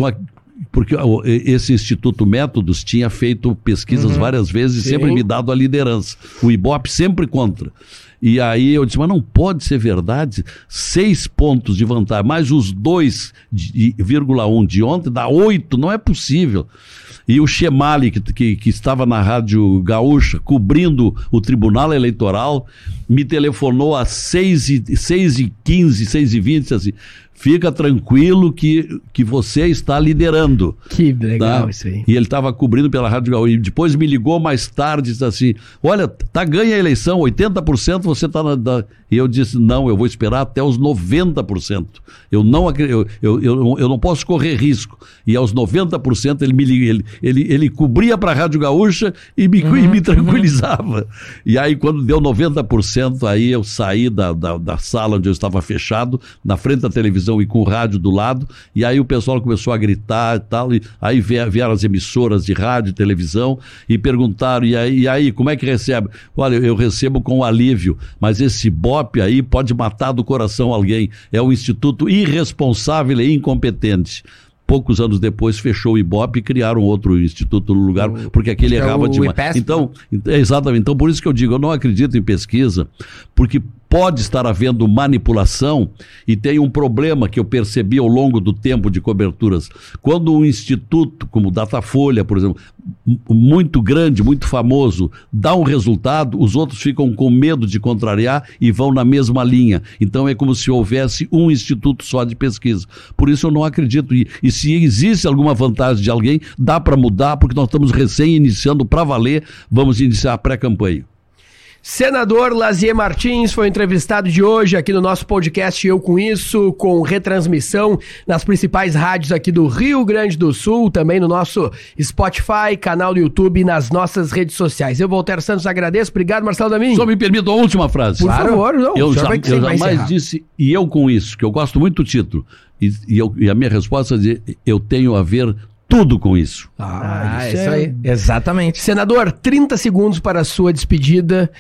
porque esse Instituto Métodos tinha feito pesquisas várias vezes e sempre me dado a liderança. O Ibope sempre contra. E aí eu disse, mas não pode ser verdade. Seis pontos de vantagem, mais os 2,1 de ontem, dá oito, não é possível. E o Chemali, que, que, que estava na Rádio Gaúcha, cobrindo o Tribunal Eleitoral, me telefonou às 6 e, 6 e 15, 6 e 20, disse assim, fica tranquilo que, que você está liderando. Que legal Tá? isso aí. E ele estava cobrindo pela Rádio Gaúcha. E depois me ligou mais tarde e disse assim: Olha, tá ganha a eleição, 80% você está na. da-" E eu disse: Não, eu vou esperar até os 90%. Eu não, eu, eu, eu, eu não posso correr risco. E aos 90% ele me ele, ele, ele cobria para a Rádio Gaúcha e me, e me tranquilizava. E aí, quando deu 90%, aí eu saí da, da, da sala onde eu estava fechado, na frente da televisão televisão e com o rádio do lado, e aí o pessoal começou a gritar e tal, e aí vieram as emissoras de rádio e televisão e perguntaram, e aí, e aí, como é que recebe? Olha, eu recebo com alívio, mas esse BOP aí pode matar do coração alguém. É um instituto irresponsável e incompetente poucos anos depois fechou o Ibope e criaram outro instituto no lugar, porque aquele é errava demais. Então, exatamente. Então, por isso que eu digo, eu não acredito em pesquisa, porque pode estar havendo manipulação e tem um problema que eu percebi ao longo do tempo de coberturas. Quando um instituto, como Datafolha, por exemplo, muito grande, muito famoso, dá um resultado, os outros ficam com medo de contrariar e vão na mesma linha. Então é como se houvesse um instituto só de pesquisa. Por isso eu não acredito. E, e se existe alguma vantagem de alguém, dá para mudar, porque nós estamos recém iniciando para valer, vamos iniciar a pré-campanha. Senador Lazier Martins foi entrevistado de hoje aqui no nosso podcast Eu Com Isso, com retransmissão nas principais rádios aqui do Rio Grande do Sul, também no nosso Spotify, canal do YouTube e nas nossas redes sociais. Eu, Voltaire Santos, agradeço. Obrigado, Marcelo Damin. Só me permita uma última frase. Por favor, não. Eu, já, eu jamais disse, e eu com isso, que eu gosto muito do título, e, e eu- e a minha resposta é dizer, eu tenho a ver tudo com isso. Ah, isso isso, é- aí. Exatamente. Senador, 30 segundos para a sua despedida,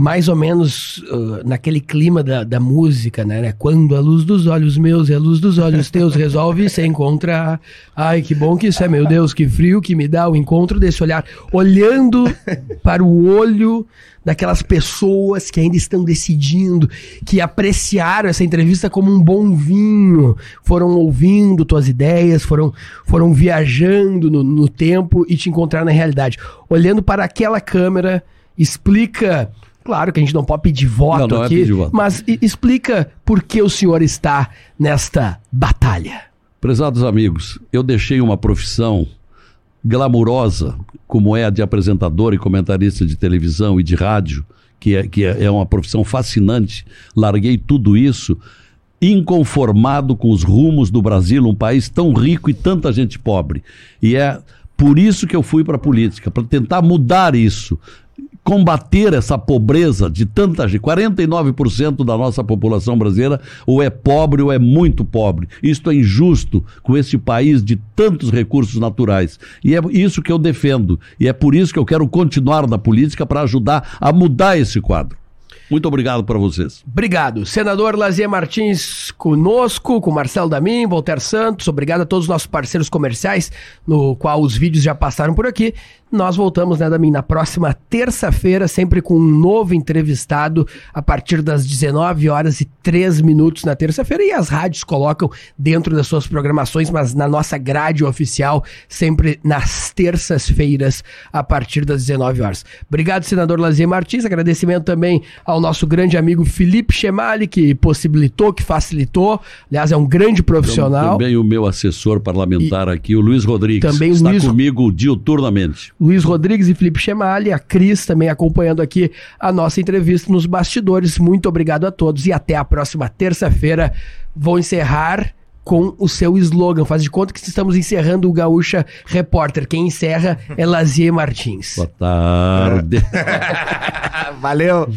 mais ou menos uh, naquele clima da, da música, né, né? Quando a luz dos olhos meus e a luz dos olhos teus resolve se encontrar. Ai, que bom que isso é, meu Deus, que frio que me dá o encontro desse olhar. Olhando para o olho daquelas pessoas que ainda estão decidindo, que apreciaram essa entrevista como um bom vinho, foram ouvindo tuas ideias, foram, foram viajando no, no tempo e te encontraram na realidade. Olhando para aquela câmera, explica. Claro que a gente não pode pedir voto Não, não é aqui, pedir voto. mas explica por que o senhor está nesta batalha. Prezados amigos, eu deixei uma profissão glamurosa, como é a de apresentador e comentarista de televisão e de rádio, que é, que é é uma profissão fascinante. Larguei tudo isso inconformado com os rumos do Brasil, um país tão rico e tanta gente pobre. E é por isso que eu fui para a política, para tentar mudar isso combater essa pobreza de tanta gente. 49% da nossa população brasileira ou é pobre ou é muito pobre. Isto é injusto com esse país de tantos recursos naturais. E é isso que eu defendo. E é por isso que eu quero continuar na política para ajudar a mudar esse quadro. Muito obrigado para vocês. Obrigado. Senador Lazier Martins conosco, com Marcelo Damin, Voltaire Santos. Obrigado a todos os nossos parceiros comerciais, no qual os vídeos já passaram por aqui. Nós voltamos, né, Damin, na próxima terça-feira, sempre com um novo entrevistado, a partir das 19 horas e 3 minutos na terça-feira. E as rádios colocam dentro das suas programações, mas na nossa grade oficial, sempre nas terças-feiras, a partir das 19 horas. Obrigado, senador Lazier Martins. Agradecimento também ao nosso grande amigo Felipe Chemali, que possibilitou, que facilitou. Aliás, é um grande profissional. Também o meu assessor parlamentar aqui, o Luiz Rodrigues, Também está Luiz- comigo diuturnamente. Luiz Rodrigues e Felipe Chemali, a Cris também acompanhando aqui a nossa entrevista nos bastidores. Muito obrigado a todos e até a próxima terça-feira. Vou encerrar com o seu slogan. Faz de conta que estamos encerrando o Gaúcha Repórter. Quem encerra é Lazier Martins. Boa tarde. Valeu.